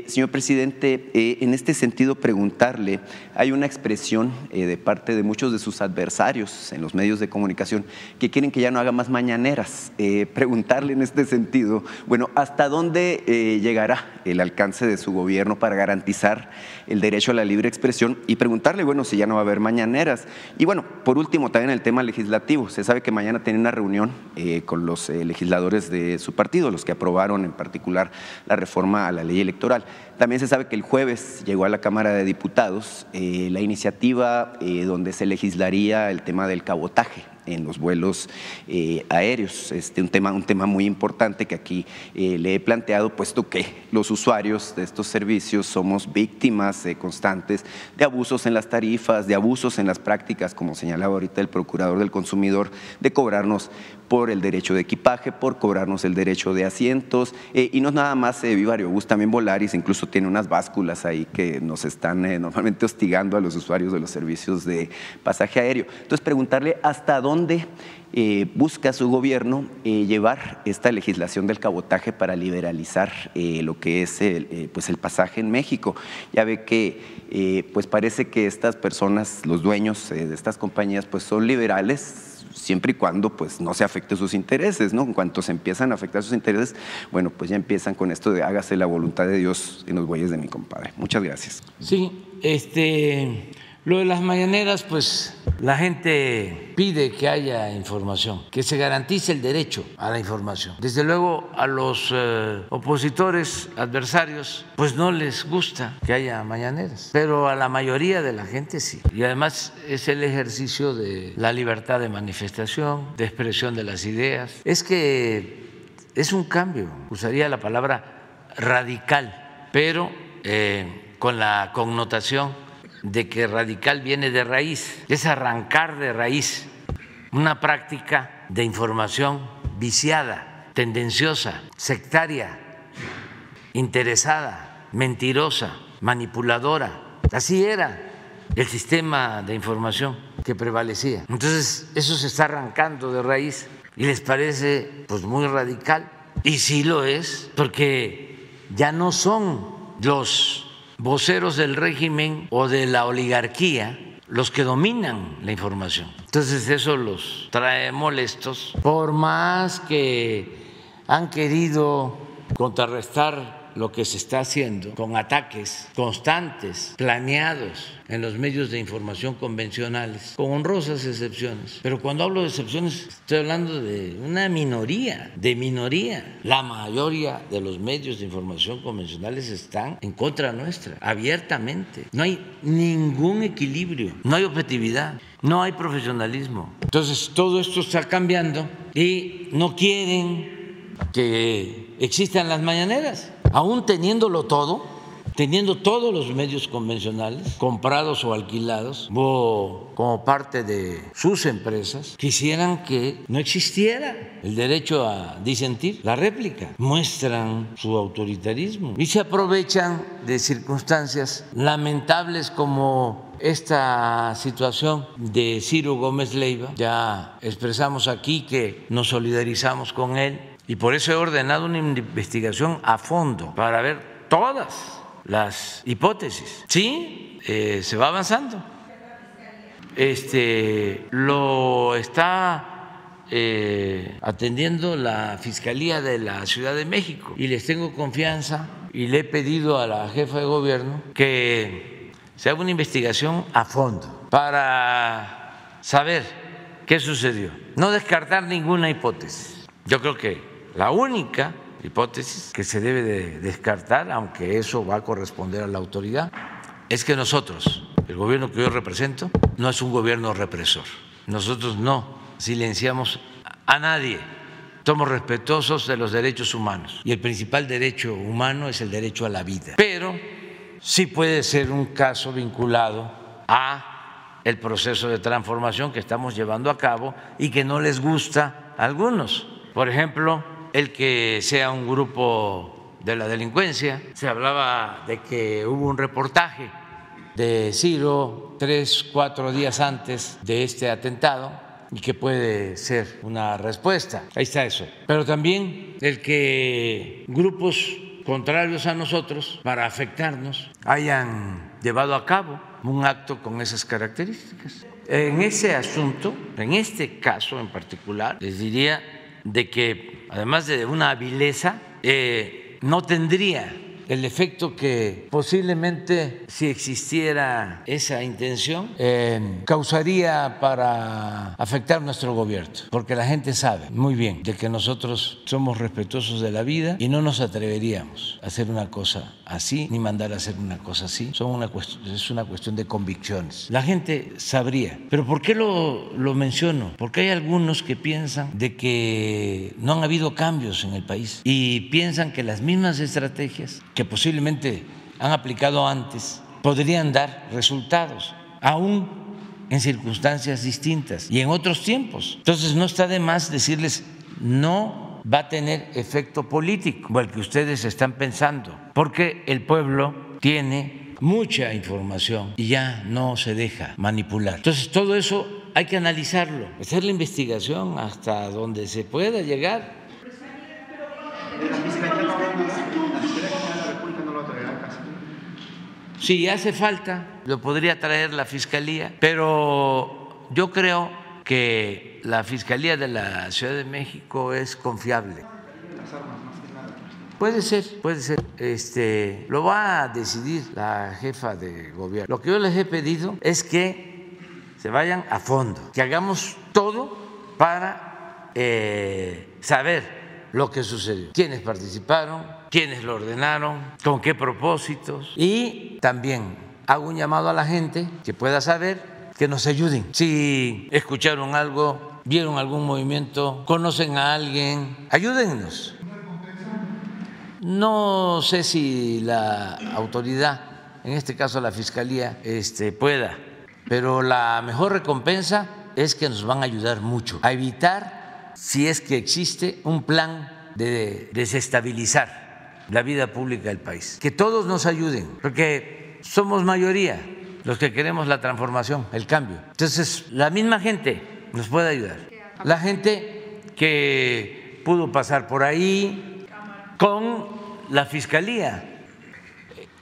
[SPEAKER 5] señor presidente, en este sentido preguntarle, hay una expresión de parte de muchos de sus adversarios, en los medios de comunicación que quieren que ya no haga más mañaneras. Eh, preguntarle en este sentido, bueno, ¿hasta dónde eh, llegará el alcance de su gobierno para garantizar el derecho a la libre expresión? Y preguntarle, bueno, si ya no va a haber mañaneras. Y bueno, por último, también el tema legislativo. Se sabe que mañana tiene una reunión eh, con los legisladores de su partido, los que aprobaron en particular la reforma a la ley electoral. También se sabe que el jueves llegó a la Cámara de Diputados la iniciativa donde se legislaría el tema del cabotaje en los vuelos eh, aéreos. Este, un, tema, un tema muy importante que aquí eh, le he planteado, puesto que los usuarios de estos servicios somos víctimas eh, constantes de abusos en las tarifas, de abusos en las prácticas, como señalaba ahorita el procurador del consumidor, de cobrarnos por el derecho de equipaje, por cobrarnos el derecho de asientos. y no es nada más eh, Viva Aerobús, también Volaris incluso tiene unas básculas ahí que nos están normalmente hostigando a los usuarios de los servicios de pasaje aéreo. Entonces, preguntarle hasta dónde eh, busca su gobierno eh, llevar esta legislación del cabotaje para liberalizar eh, lo que es el, pues el pasaje en México. Ya ve que pues parece que estas personas, los dueños de estas compañías, pues son liberales siempre y cuando pues no se afecte sus intereses, ¿no? En cuanto se empiezan a afectar sus intereses, bueno, pues ya empiezan con esto de hágase la voluntad de Dios en los bueyes de mi compadre. Muchas gracias.
[SPEAKER 1] Sí, este lo de las mañaneras, pues la gente pide que haya información, que se garantice el derecho a la información. Desde luego a los eh, opositores, adversarios, pues no les gusta que haya mañaneras, pero a la mayoría de la gente sí. Y además es el ejercicio de la libertad de manifestación, de expresión de las ideas. Es que es un cambio, usaría la palabra radical, pero eh, con la connotación de que radical viene de raíz, es arrancar de raíz una práctica de información viciada, tendenciosa, sectaria, interesada, mentirosa, manipuladora. Así era el sistema de información que prevalecía. Entonces, eso se está arrancando de raíz y les parece pues muy radical y sí lo es, porque ya no son los voceros del régimen o de la oligarquía los que dominan la información. Entonces eso los trae molestos, por más que han querido contrarrestar lo que se está haciendo con ataques constantes, planeados en los medios de información convencionales, con honrosas excepciones. Pero cuando hablo de excepciones, estoy hablando de una minoría, de minoría. La mayoría de los medios de información convencionales están en contra nuestra, abiertamente. No hay ningún equilibrio, no hay objetividad, no hay profesionalismo. Entonces todo esto está cambiando y no quieren que existan las mañaneras aún teniéndolo todo, teniendo todos los medios convencionales, comprados o alquilados, o como parte de sus empresas, quisieran que no existiera el derecho a disentir, la réplica. Muestran su autoritarismo y se aprovechan de circunstancias lamentables como esta situación de Ciro Gómez Leiva. Ya expresamos aquí que nos solidarizamos con él y por eso he ordenado una investigación a fondo para ver todas las hipótesis. Sí, eh, se va avanzando. Este lo está eh, atendiendo la Fiscalía de la Ciudad de México y les tengo confianza y le he pedido a la jefa de gobierno que se haga una investigación a fondo para saber qué sucedió. No descartar ninguna hipótesis. Yo creo que la única hipótesis que se debe de descartar, aunque eso va a corresponder a la autoridad, es que nosotros, el gobierno que yo represento, no es un gobierno represor. Nosotros no silenciamos a nadie. Somos respetuosos de los derechos humanos y el principal derecho humano es el derecho a la vida. Pero sí puede ser un caso vinculado a el proceso de transformación que estamos llevando a cabo y que no les gusta a algunos. Por ejemplo, el que sea un grupo de la delincuencia. Se hablaba de que hubo un reportaje de Ciro tres, cuatro días antes de este atentado y que puede ser una respuesta. Ahí está eso. Pero también el que grupos contrarios a nosotros, para afectarnos, hayan llevado a cabo un acto con esas características. En ese asunto, en este caso en particular, les diría de que, además de una vileza, eh, no tendría el efecto que posiblemente si existiera esa intención eh, causaría para afectar nuestro gobierno, porque la gente sabe muy bien de que nosotros somos respetuosos de la vida y no nos atreveríamos a hacer una cosa así ni mandar a hacer una cosa así. Son una es una cuestión de convicciones. La gente sabría. Pero ¿por qué lo, lo menciono? Porque hay algunos que piensan de que no han habido cambios en el país y piensan que las mismas estrategias que posiblemente han aplicado antes podrían dar resultados, aún en circunstancias distintas y en otros tiempos. Entonces no está de más decirles no va a tener efecto político, o el que ustedes están pensando, porque el pueblo tiene mucha información y ya no se deja manipular. Entonces todo eso hay que analizarlo, hacer la investigación hasta donde se pueda llegar Si hace falta, lo podría traer la Fiscalía, pero yo creo que la Fiscalía de la Ciudad de México es confiable. Puede ser, puede ser. Este, lo va a decidir la jefa de gobierno. Lo que yo les he pedido es que se vayan a fondo, que hagamos todo para eh, saber lo que sucedió, quiénes participaron, quiénes lo ordenaron, con qué propósitos y también hago un llamado a la gente que pueda saber que nos ayuden. Si escucharon algo, vieron algún movimiento, conocen a alguien, ayúdennos. No sé si la autoridad, en este caso la Fiscalía, este, pueda, pero la mejor recompensa es que nos van a ayudar mucho a evitar, si es que existe, un plan de desestabilizar la vida pública del país. Que todos nos ayuden, porque somos mayoría los que queremos la transformación, el cambio. Entonces, la misma gente nos puede ayudar. La gente que pudo pasar por ahí, con la Fiscalía.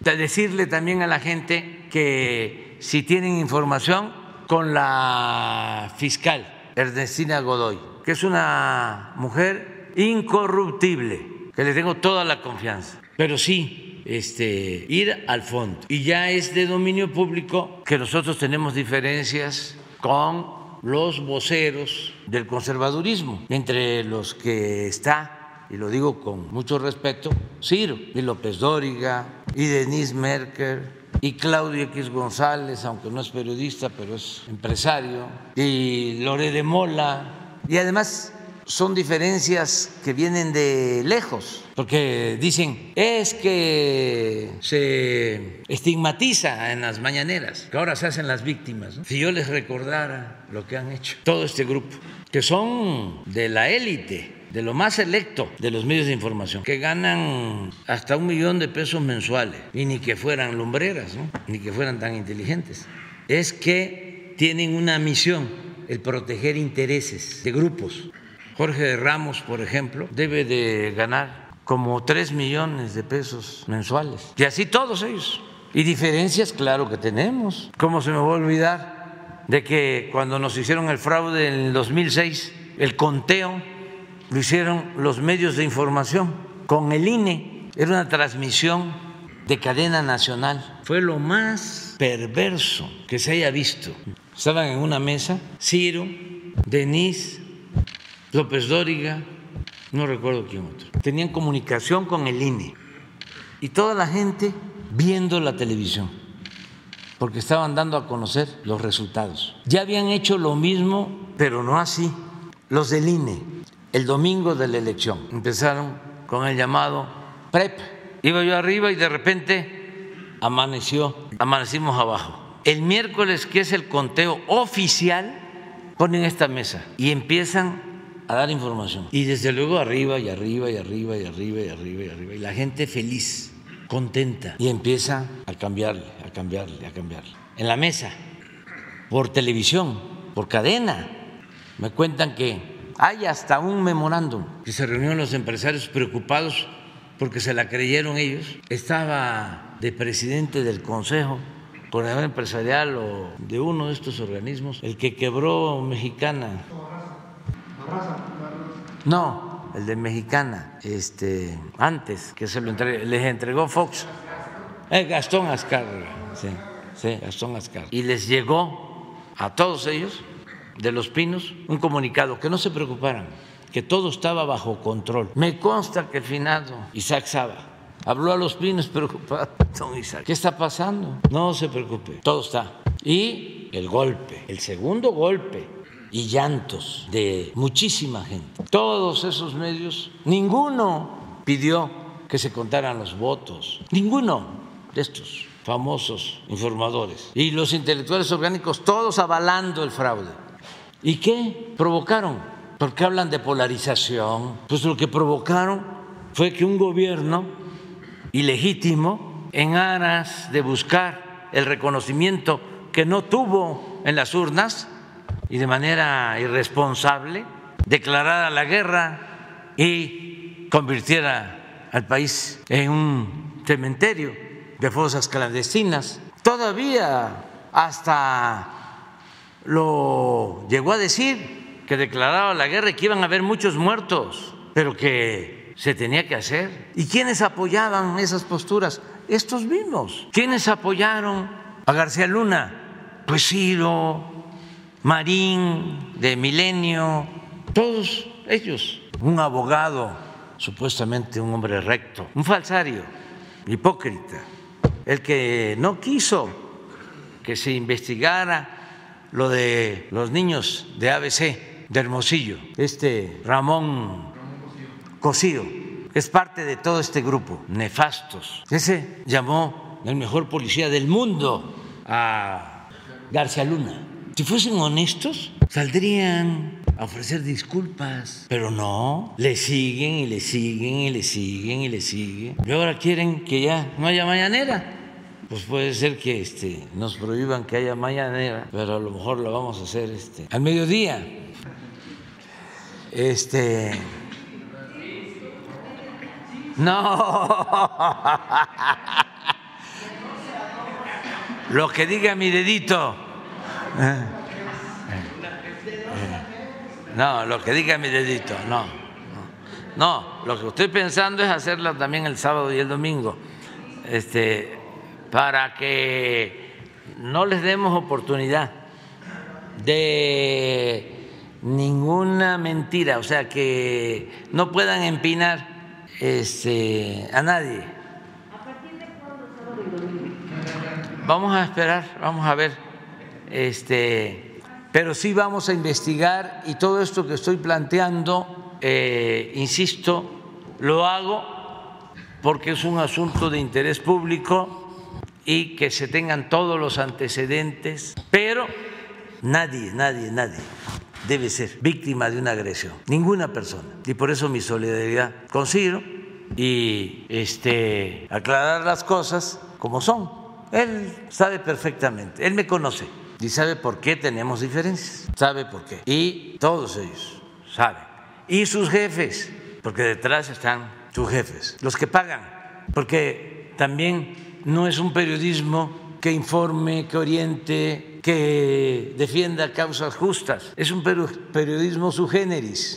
[SPEAKER 1] decirle también a la gente que si tienen información, con la fiscal Ernestina Godoy, que es una mujer incorruptible, que le tengo toda la confianza, pero sí este, ir al fondo. Y ya es de dominio público que nosotros tenemos diferencias con los voceros del conservadurismo, entre los que está y lo digo con mucho respeto, Ciro y López Dóriga y Denise Merker y Claudio X González, aunque no es periodista, pero es empresario, y Lore de Mola, y además son diferencias que vienen de lejos, porque dicen, es que se estigmatiza en las mañaneras, que ahora se hacen las víctimas. Si yo les recordara lo que han hecho todo este grupo, que son de la élite de lo más selecto de los medios de información, que ganan hasta un millón de pesos mensuales, y ni que fueran lumbreras, ni que fueran tan inteligentes, es que tienen una misión, el proteger intereses de grupos. Jorge Ramos, por ejemplo, debe de ganar como tres millones de pesos mensuales, y así todos ellos. Y diferencias, claro que tenemos. ¿Cómo se me va a olvidar de que cuando nos hicieron el fraude en el 2006, el conteo lo hicieron los medios de información con el INE. Era una transmisión de cadena nacional. Fue lo más perverso que se haya visto. Estaban en una mesa Ciro, Denise, López Dóriga, no recuerdo quién otro. Tenían comunicación con el INE y toda la gente viendo la televisión porque estaban dando a conocer los resultados. Ya habían hecho lo mismo, pero no así, los del INE el domingo de la elección. Empezaron con el llamado PREP. Iba yo arriba y de repente amaneció, amanecimos abajo. El miércoles, que es el conteo oficial, ponen esta mesa y empiezan a dar información. Y desde luego arriba y arriba y arriba y arriba y arriba y arriba. Y la gente feliz, contenta. Y empieza a cambiarle, a cambiarle, a cambiarle. En la mesa, por televisión, por cadena. Me cuentan que hay hasta un memorándum que se reunieron los empresarios preocupados porque se la creyeron ellos. Estaba de presidente del Consejo Coordinador Empresarial o de uno de estos organismos, el que quebró Mexicana. No, el de Mexicana, este, antes que se lo les entregó Fox. Eh, Gastón Azcárraga, sí, sí, Gastón Azcárraga. Y les llegó a todos ellos de Los Pinos un comunicado que no se preocuparan, que todo estaba bajo control. Me consta que finado Isaac Saba habló a Los Pinos preocupado. ¿qué está pasando? No se preocupe, todo está. Y el golpe, el segundo golpe y llantos de muchísima gente. Todos esos medios, ninguno pidió que se contaran los votos, ninguno de estos famosos informadores. Y los intelectuales orgánicos, todos avalando el fraude. ¿Y qué provocaron? Porque hablan de polarización. Pues lo que provocaron fue que un gobierno ilegítimo, en aras de buscar el reconocimiento que no tuvo en las urnas y de manera irresponsable, declarara la guerra y convirtiera al país en un cementerio de fosas clandestinas. Todavía hasta lo llegó a decir, que declaraba la guerra y que iban a haber muchos muertos, pero que se tenía que hacer. ¿Y quiénes apoyaban esas posturas? Estos mismos. ¿Quiénes apoyaron a García Luna? Pues Ciro, Marín, de Milenio, todos ellos. Un abogado, supuestamente un hombre recto, un falsario, hipócrita, el que no quiso que se investigara lo de los niños de ABC, de Hermosillo, este Ramón Cosío, es parte de todo este grupo, nefastos. Ese llamó el mejor policía del mundo a García Luna. Si fuesen honestos, saldrían a ofrecer disculpas, pero no, le siguen y le siguen y le siguen y le siguen. Y ahora quieren que ya no haya mañanera pues puede ser que este, nos prohíban que haya mañanera, pero a lo mejor lo vamos a hacer este, al mediodía. Este. No. Lo que diga mi dedito. No, lo que diga mi dedito, no. No, lo que estoy pensando es hacerlo también el sábado y el domingo. Este, para que no les demos oportunidad de ninguna mentira, o sea, que no puedan empinar este, a nadie. Vamos a esperar, vamos a ver, este, pero sí vamos a investigar y todo esto que estoy planteando, eh, insisto, lo hago porque es un asunto de interés público y que se tengan todos los antecedentes, pero nadie, nadie, nadie debe ser víctima de una agresión, ninguna persona. Y por eso mi solidaridad con Ciro y este, aclarar las cosas como son. Él sabe perfectamente, él me conoce y sabe por qué tenemos diferencias, sabe por qué. Y todos ellos saben. Y sus jefes, porque detrás están sus jefes, los que pagan, porque también no es un periodismo que informe, que oriente, que defienda causas justas. Es un periodismo su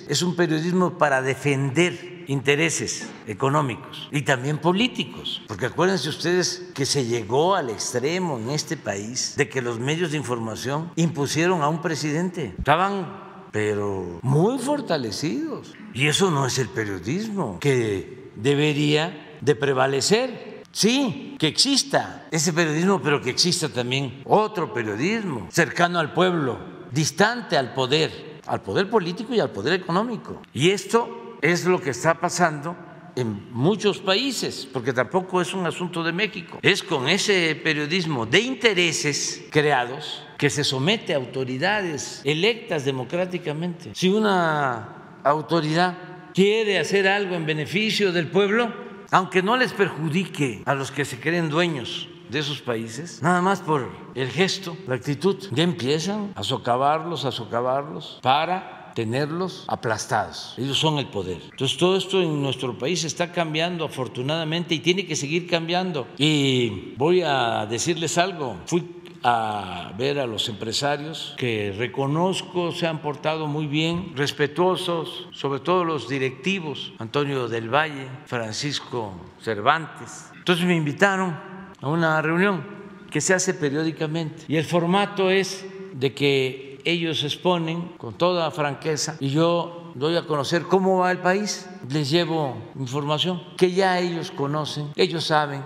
[SPEAKER 1] es un periodismo para defender intereses económicos y también políticos. Porque acuérdense ustedes que se llegó al extremo en este país de que los medios de información impusieron a un presidente. Estaban pero muy fortalecidos. Y eso no es el periodismo que debería de prevalecer. Sí, que exista ese periodismo, pero que exista también otro periodismo cercano al pueblo, distante al poder, al poder político y al poder económico. Y esto es lo que está pasando en muchos países, porque tampoco es un asunto de México. Es con ese periodismo de intereses creados que se somete a autoridades electas democráticamente. Si una autoridad quiere hacer algo en beneficio del pueblo, aunque no les perjudique a los que se creen dueños de esos países, nada más por el gesto, la actitud, ya empiezan a socavarlos, a socavarlos para tenerlos aplastados. Ellos son el poder. Entonces todo esto en nuestro país está cambiando afortunadamente y tiene que seguir cambiando. Y voy a decirles algo, fui a ver a los empresarios que reconozco se han portado muy bien, respetuosos, sobre todo los directivos, Antonio del Valle, Francisco Cervantes. Entonces me invitaron a una reunión que se hace periódicamente y el formato es de que ellos exponen con toda franqueza y yo doy a conocer cómo va el país, les llevo información que ya ellos conocen, ellos saben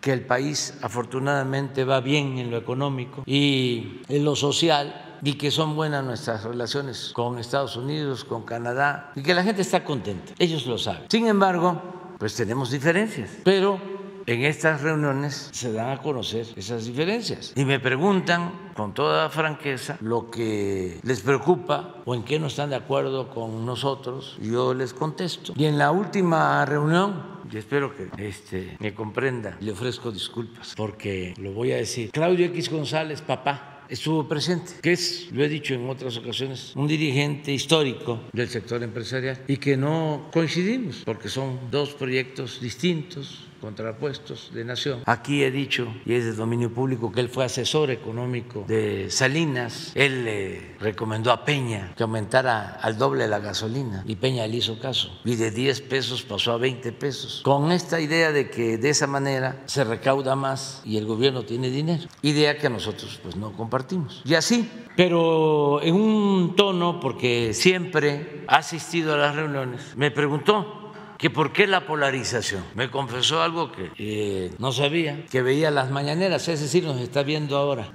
[SPEAKER 1] que el país afortunadamente va bien en lo económico y en lo social y que son buenas nuestras relaciones con Estados Unidos, con Canadá y que la gente está contenta. Ellos lo saben. Sin embargo, pues tenemos diferencias, pero en estas reuniones se dan a conocer esas diferencias y me preguntan con toda franqueza lo que les preocupa o en qué no están de acuerdo con nosotros. Yo les contesto. Y en la última reunión y espero que este, me comprenda. Le ofrezco disculpas porque lo voy a decir. Claudio X González, papá, estuvo presente, que es, lo he dicho en otras ocasiones, un dirigente histórico del sector empresarial y que no coincidimos porque son dos proyectos distintos contrapuestos de Nación. Aquí he dicho, y es de dominio público, que él fue asesor económico de Salinas. Él le recomendó a Peña que aumentara al doble la gasolina y Peña le hizo caso. Y de 10 pesos pasó a 20 pesos. Con esta idea de que de esa manera se recauda más y el gobierno tiene dinero. Idea que nosotros pues no compartimos. Y así, pero en un tono, porque siempre ha asistido a las reuniones, me preguntó que por qué la polarización. Me confesó algo que no sabía, que veía las mañaneras, es decir, nos está viendo ahora,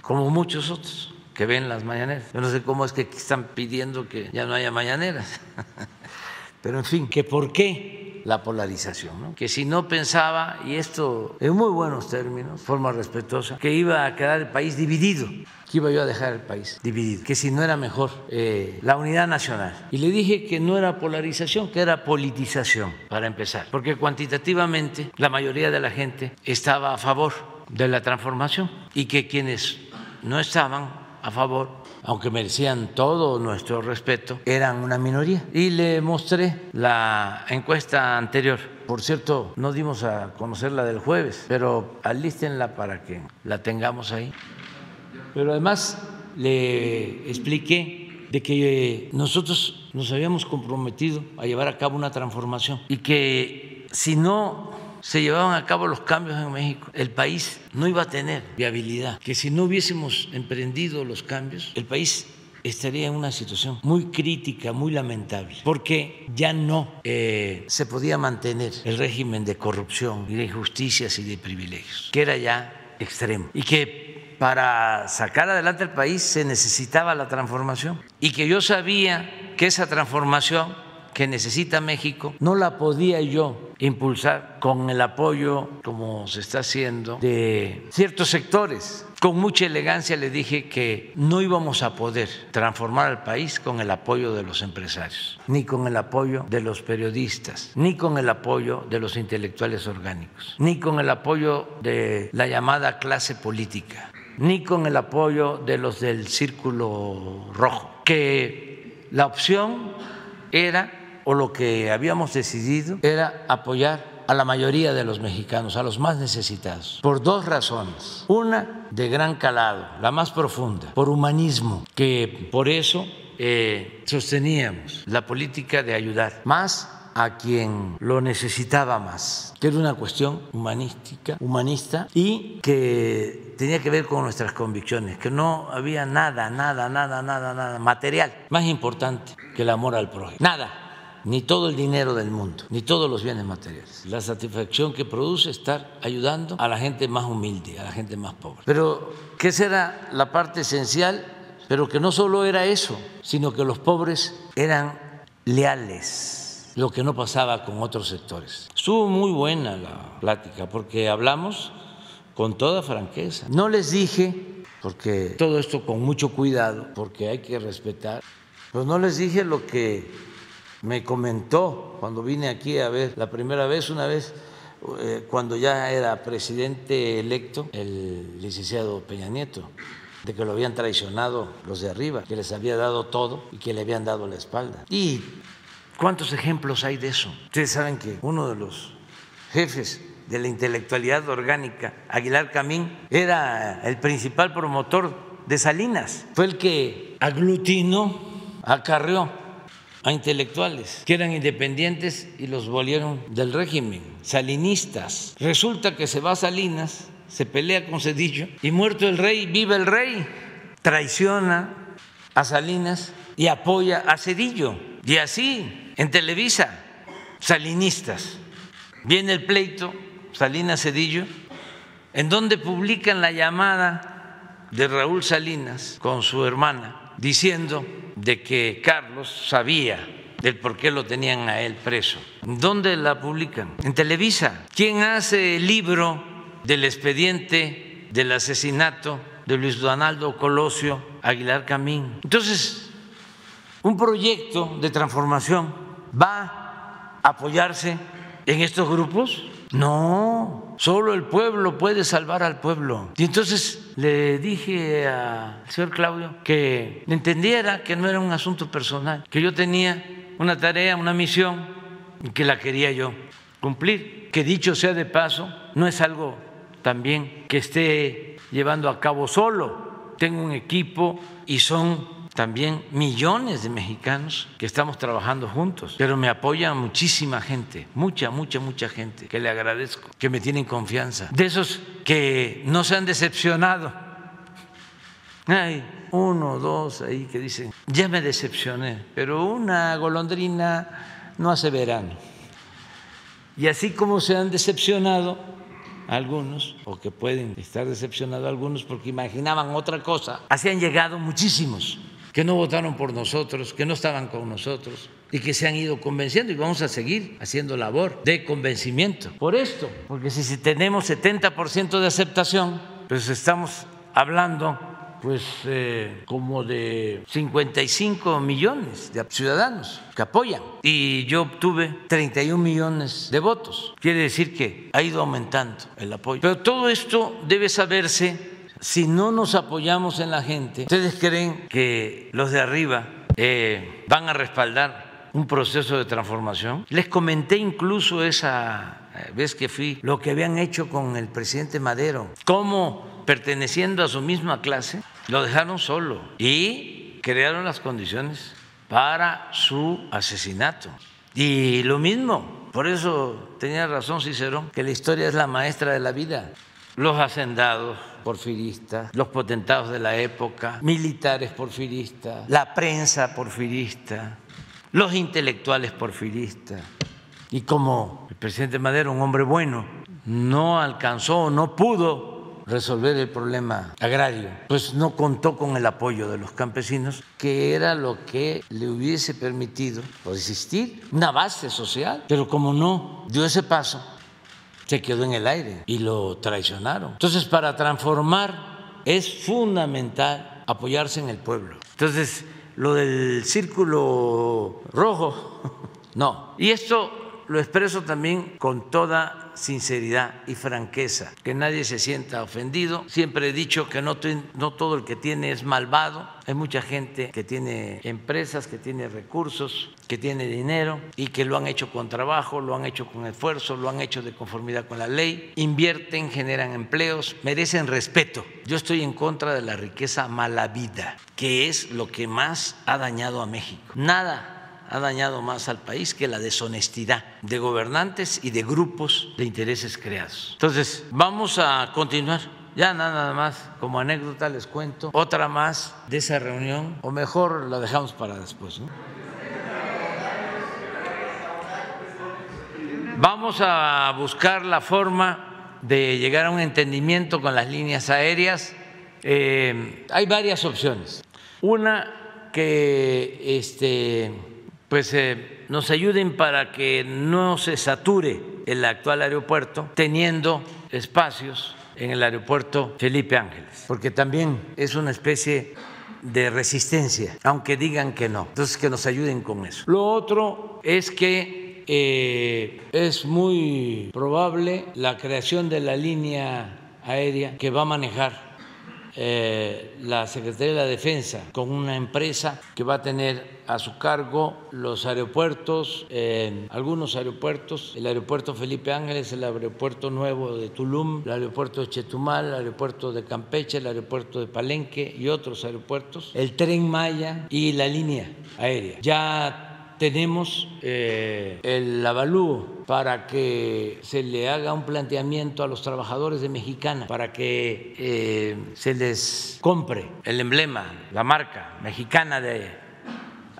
[SPEAKER 1] como muchos otros que ven las mañaneras. Yo no sé cómo es que están pidiendo que ya no haya mañaneras, pero en fin, que por qué la polarización, que si no pensaba, y esto en muy buenos términos, forma respetuosa, que iba a quedar el país dividido que iba yo a dejar el país dividido, que si no era mejor eh, la unidad nacional. Y le dije que no era polarización, que era politización, para empezar, porque cuantitativamente la mayoría de la gente estaba a favor de la transformación y que quienes no estaban a favor aunque merecían todo nuestro respeto, eran una minoría. Y le mostré la encuesta anterior. Por cierto, no dimos a conocer la del jueves, pero alístenla para que la tengamos ahí. Pero además le expliqué de que nosotros nos habíamos comprometido a llevar a cabo una transformación y que si no se llevaban a cabo los cambios en México, el país no iba a tener viabilidad, que si no hubiésemos emprendido los cambios, el país estaría en una situación muy crítica, muy lamentable, porque ya no eh, se podía mantener el régimen de corrupción y de injusticias y de privilegios, que era ya extremo, y que para sacar adelante el país se necesitaba la transformación y que yo sabía que esa transformación que necesita México no la podía yo impulsar con el apoyo, como se está haciendo, de ciertos sectores. Con mucha elegancia le dije que no íbamos a poder transformar al país con el apoyo de los empresarios, ni con el apoyo de los periodistas, ni con el apoyo de los intelectuales orgánicos, ni con el apoyo de la llamada clase política ni con el apoyo de los del Círculo Rojo, que la opción era, o lo que habíamos decidido, era apoyar a la mayoría de los mexicanos, a los más necesitados, por dos razones. Una de gran calado, la más profunda, por humanismo, que por eso eh, sosteníamos la política de ayudar más a quien lo necesitaba más, que era una cuestión humanística, humanista y que tenía que ver con nuestras convicciones, que no había nada, nada, nada, nada, nada material más importante que el amor al prójimo. Nada ni todo el dinero del mundo, ni todos los bienes materiales. La satisfacción que produce estar ayudando a la gente más humilde, a la gente más pobre. Pero, ¿qué será la parte esencial? Pero que no solo era eso, sino que los pobres eran leales lo que no pasaba con otros sectores. Estuvo muy buena la plática porque hablamos con toda franqueza. No les dije, porque todo esto con mucho cuidado, porque hay que respetar, pero no les dije lo que me comentó cuando vine aquí a ver la primera vez, una vez eh, cuando ya era presidente electo, el licenciado Peña Nieto de que lo habían traicionado los de arriba, que les había dado todo y que le habían dado la espalda. Y ¿Cuántos ejemplos hay de eso? Ustedes saben que uno de los jefes de la intelectualidad orgánica, Aguilar Camín, era el principal promotor de Salinas. Fue el que aglutinó, acarreó a intelectuales que eran independientes y los volvieron del régimen, salinistas. Resulta que se va a Salinas, se pelea con Cedillo y muerto el rey, vive el rey, traiciona a Salinas y apoya a Cedillo. Y así en Televisa, salinistas. Viene el pleito, Salinas Cedillo, en donde publican la llamada de Raúl Salinas con su hermana, diciendo de que Carlos sabía del por qué lo tenían a él preso. ¿Dónde la publican? En Televisa. ¿Quién hace el libro del expediente del asesinato de Luis Donaldo Colosio Aguilar Camín? Entonces, un proyecto de transformación va a apoyarse en estos grupos? No, solo el pueblo puede salvar al pueblo. Y entonces le dije al señor Claudio que entendiera que no era un asunto personal, que yo tenía una tarea, una misión y que la quería yo cumplir. Que dicho sea de paso, no es algo también que esté llevando a cabo solo. Tengo un equipo y son también millones de mexicanos que estamos trabajando juntos, pero me apoya muchísima gente, mucha, mucha, mucha gente, que le agradezco, que me tienen confianza. De esos que no se han decepcionado. Hay uno dos ahí que dicen, ya me decepcioné, pero una golondrina no hace verano. Y así como se han decepcionado algunos, o que pueden estar decepcionados algunos porque imaginaban otra cosa, así han llegado muchísimos que no votaron por nosotros, que no estaban con nosotros y que se han ido convenciendo y vamos a seguir haciendo labor de convencimiento. Por esto, porque si tenemos 70% de aceptación, pues estamos hablando pues eh, como de 55 millones de ciudadanos que apoyan y yo obtuve 31 millones de votos. Quiere decir que ha ido aumentando el apoyo. Pero todo esto debe saberse si no nos apoyamos en la gente, ¿ustedes creen que los de arriba eh, van a respaldar un proceso de transformación? Les comenté incluso esa eh, vez que fui lo que habían hecho con el presidente Madero, cómo perteneciendo a su misma clase lo dejaron solo y crearon las condiciones para su asesinato. Y lo mismo, por eso tenía razón Cicerón, que la historia es la maestra de la vida. Los hacendados, porfiristas, los potentados de la época, militares porfiristas, la prensa porfirista, los intelectuales porfiristas. Y como el presidente Madero, un hombre bueno, no alcanzó, no pudo resolver el problema agrario, pues no contó con el apoyo de los campesinos, que era lo que le hubiese permitido existir una base social. Pero como no dio ese paso, se quedó en el aire y lo traicionaron. Entonces, para transformar es fundamental apoyarse en el pueblo. Entonces, lo del círculo rojo, no. Y esto lo expreso también con toda sinceridad y franqueza, que nadie se sienta ofendido. Siempre he dicho que no, todo el que tiene es malvado. Hay mucha gente que tiene empresas, que tiene recursos, que tiene dinero y que lo han hecho con trabajo, lo han hecho con esfuerzo, lo han hecho de conformidad con la ley, invierten, generan empleos, merecen respeto. Yo estoy en contra de la riqueza mala vida, que es lo que más ha dañado a México. Nada ha dañado más al país que la deshonestidad de gobernantes y de grupos de intereses creados. Entonces, vamos a continuar. Ya nada más, como anécdota les cuento otra más de esa reunión, o mejor la dejamos para después. Vamos a buscar la forma de llegar a un entendimiento con las líneas aéreas. Eh, hay varias opciones. Una que este, pues eh, nos ayuden para que no se sature el actual aeropuerto, teniendo espacios en el aeropuerto Felipe Ángeles, porque también es una especie de resistencia, aunque digan que no. Entonces, que nos ayuden con eso. Lo otro es que eh, es muy probable la creación de la línea aérea que va a manejar eh, la Secretaría de la Defensa con una empresa que va a tener a su cargo los aeropuertos, algunos aeropuertos, el aeropuerto Felipe Ángeles, el aeropuerto nuevo de Tulum, el aeropuerto de Chetumal, el aeropuerto de Campeche, el aeropuerto de Palenque y otros aeropuertos, el tren Maya y la línea aérea. Ya tenemos eh, el avalúo para que se le haga un planteamiento a los trabajadores de Mexicana, para que eh, se les compre el emblema, la marca mexicana de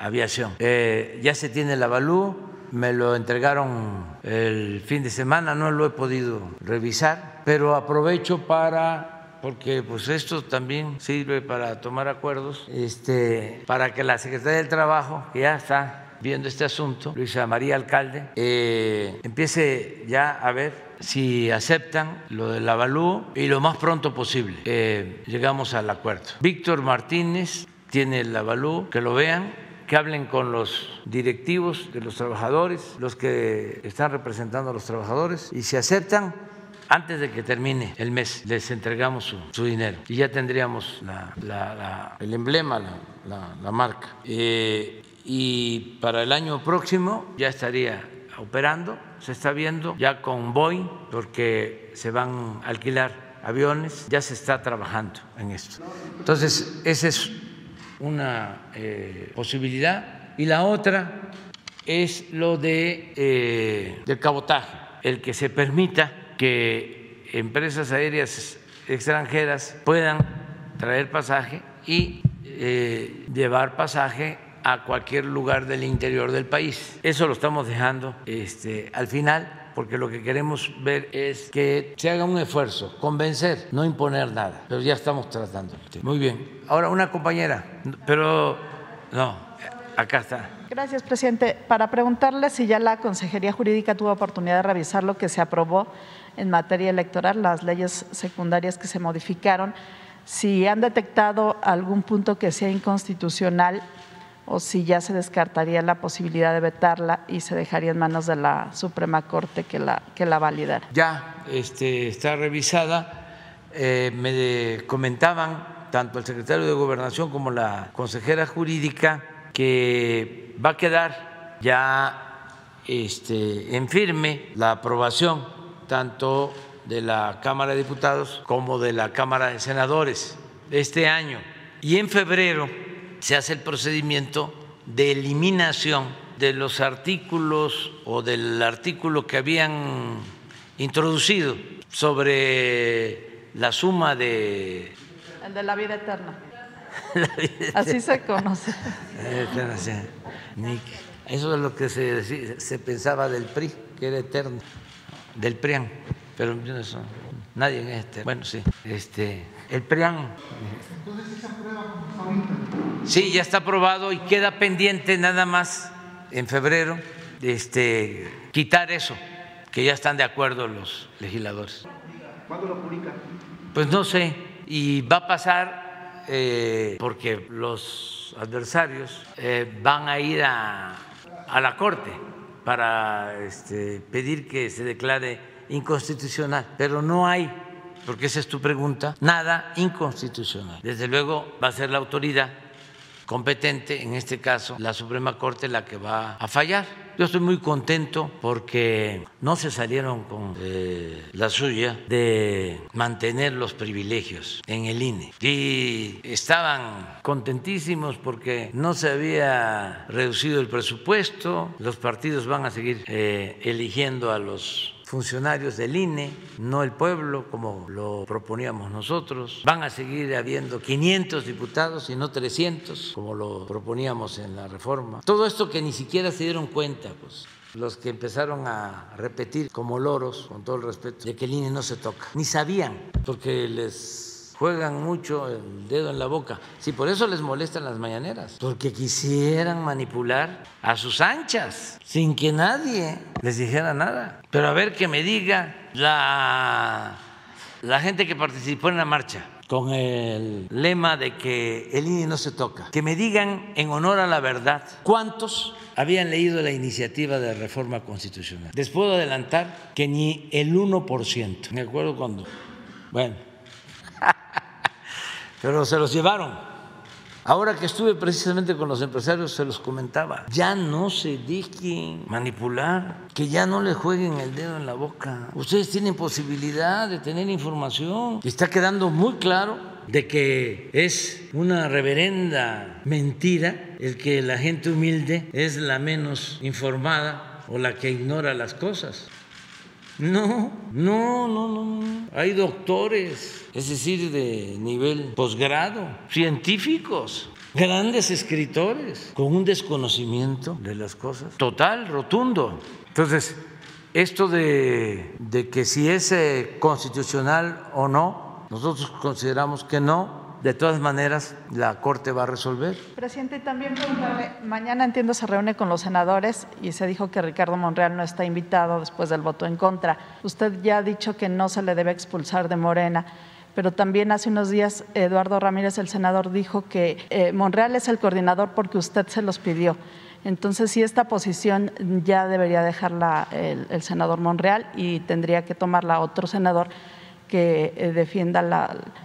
[SPEAKER 1] aviación. Eh, ya se tiene el avalúo, me lo entregaron el fin de semana, no lo he podido revisar, pero aprovecho para porque pues esto también sirve para tomar acuerdos, este, para que la Secretaría del Trabajo, que ya está viendo este asunto, Luisa María Alcalde, eh, empiece ya a ver si aceptan lo del avalúo y lo más pronto posible eh, llegamos al acuerdo. Víctor Martínez tiene el avalúo, que lo vean, que hablen con los directivos de los trabajadores, los que están representando a los trabajadores, y si aceptan, antes de que termine el mes les entregamos su, dinero y ya tendríamos el emblema, la, marca. Eh, y para el año próximo ya estaría operando se está viendo ya con Boeing porque se van a alquilar aviones, ya se está trabajando en esto. Entonces, esa es una eh, posibilidad. Y la otra es lo de, eh, del cabotaje, el que se permita que empresas aéreas extranjeras puedan traer pasaje y eh, llevar pasaje a cualquier lugar del interior del país. Eso lo estamos dejando este, al final porque lo que queremos ver es que se haga un esfuerzo, convencer, no imponer nada, pero ya estamos tratando. Muy bien. Ahora una compañera, pero no, acá está.
[SPEAKER 6] Gracias, presidente. Para preguntarle si ya la Consejería Jurídica tuvo oportunidad de revisar lo que se aprobó en materia electoral, las leyes secundarias que se modificaron, si han detectado algún punto que sea inconstitucional o si ya se descartaría la posibilidad de vetarla y se dejaría en manos de la Suprema Corte que la, que la validara.
[SPEAKER 1] Ya este, está revisada. Eh, me comentaban tanto el secretario de Gobernación como la consejera jurídica que va a quedar ya este, en firme la aprobación tanto de la Cámara de Diputados como de la Cámara de Senadores este año. Y en febrero se hace el procedimiento de eliminación de los artículos o del artículo que habían introducido sobre la suma de...
[SPEAKER 6] El de la vida eterna. Así se conoce.
[SPEAKER 1] Eso es lo que se, se pensaba del PRI, que era eterno, del PRIAN, pero eso, nadie en este, bueno, sí, este, el PRIAN. Entonces, Sí, ya está aprobado y queda pendiente nada más en febrero este, quitar eso, que ya están de acuerdo los legisladores.
[SPEAKER 7] ¿Cuándo lo publican?
[SPEAKER 1] Pues no sé, y va a pasar eh, porque los adversarios eh, van a ir a, a la Corte para este, pedir que se declare inconstitucional, pero no hay porque esa es tu pregunta, nada inconstitucional. Desde luego va a ser la autoridad competente, en este caso la Suprema Corte, la que va a fallar. Yo estoy muy contento porque no se salieron con eh, la suya de mantener los privilegios en el INE. Y estaban contentísimos porque no se había reducido el presupuesto, los partidos van a seguir eh, eligiendo a los funcionarios del INE, no el pueblo, como lo proponíamos nosotros. Van a seguir habiendo 500 diputados y no 300, como lo proponíamos en la reforma. Todo esto que ni siquiera se dieron cuenta, pues los que empezaron a repetir como loros, con todo el respeto, de que el INE no se toca, ni sabían, porque les juegan mucho el dedo en la boca. Sí, por eso les molestan las mañaneras, porque quisieran manipular a sus anchas, sin que nadie les dijera nada. Pero a ver que me diga la, la gente que participó en la marcha con el lema de que el INE no se toca, que me digan en honor a la verdad cuántos habían leído la iniciativa de reforma constitucional. Les puedo adelantar que ni el 1%, me acuerdo cuando, bueno, pero se los llevaron. Ahora que estuve precisamente con los empresarios, se los comentaba, ya no se dejen manipular, que ya no le jueguen el dedo en la boca. Ustedes tienen posibilidad de tener información. Está quedando muy claro de que es una reverenda mentira el que la gente humilde es la menos informada o la que ignora las cosas. No, no, no, no. Hay doctores, es decir, de nivel posgrado, científicos, grandes escritores, con un desconocimiento de las cosas total, rotundo. Entonces, esto de, de que si es eh, constitucional o no, nosotros consideramos que no, de todas maneras la Corte va a resolver.
[SPEAKER 6] Presidente, también preguntarle, mañana entiendo se reúne con los senadores y se dijo que Ricardo Monreal no está invitado después del voto en contra. Usted ya ha dicho que no se le debe expulsar de Morena pero también hace unos días Eduardo Ramírez, el senador, dijo que eh, Monreal es el coordinador porque usted se los pidió. Entonces, sí, esta posición ya debería dejarla el, el senador Monreal y tendría que tomarla otro senador que eh, defienda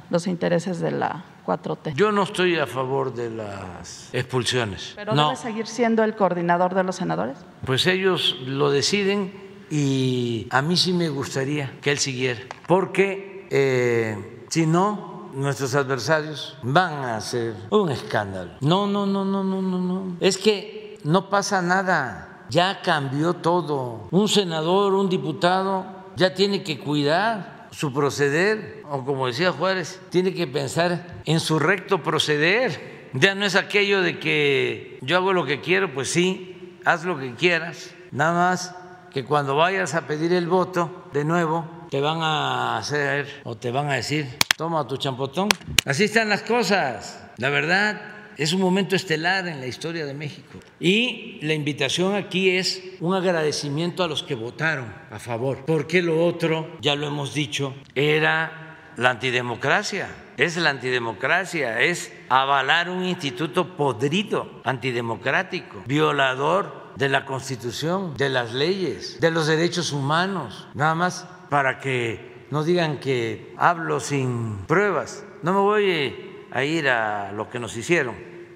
[SPEAKER 6] los intereses de la 4T.
[SPEAKER 1] Yo no estoy a favor de las expulsiones.
[SPEAKER 6] ¿Pero debe seguir siendo el coordinador de los senadores?
[SPEAKER 1] Pues ellos lo deciden y a mí sí me gustaría que él siguiera, porque eh, si no, nuestros adversarios van a hacer un escándalo. No, no, no, no, no, no, no. Es que no pasa nada, ya cambió todo. Un senador, un diputado, ya tiene que cuidar su proceder, o como decía Juárez, tiene que pensar en su recto proceder. Ya no es aquello de que yo hago lo que quiero, pues sí, haz lo que quieras, nada más que cuando vayas a pedir el voto de nuevo, te van a hacer o te van a decir, toma tu champotón. Así están las cosas. La verdad, es un momento estelar en la historia de México. Y la invitación aquí es un agradecimiento a los que votaron a favor, porque lo otro, ya lo hemos dicho, era la antidemocracia. Es la antidemocracia, es avalar un instituto podrido, antidemocrático, violador de la Constitución, de las leyes, de los derechos humanos, nada más para que no digan que hablo sin pruebas. No me voy a ir a lo que nos hicieron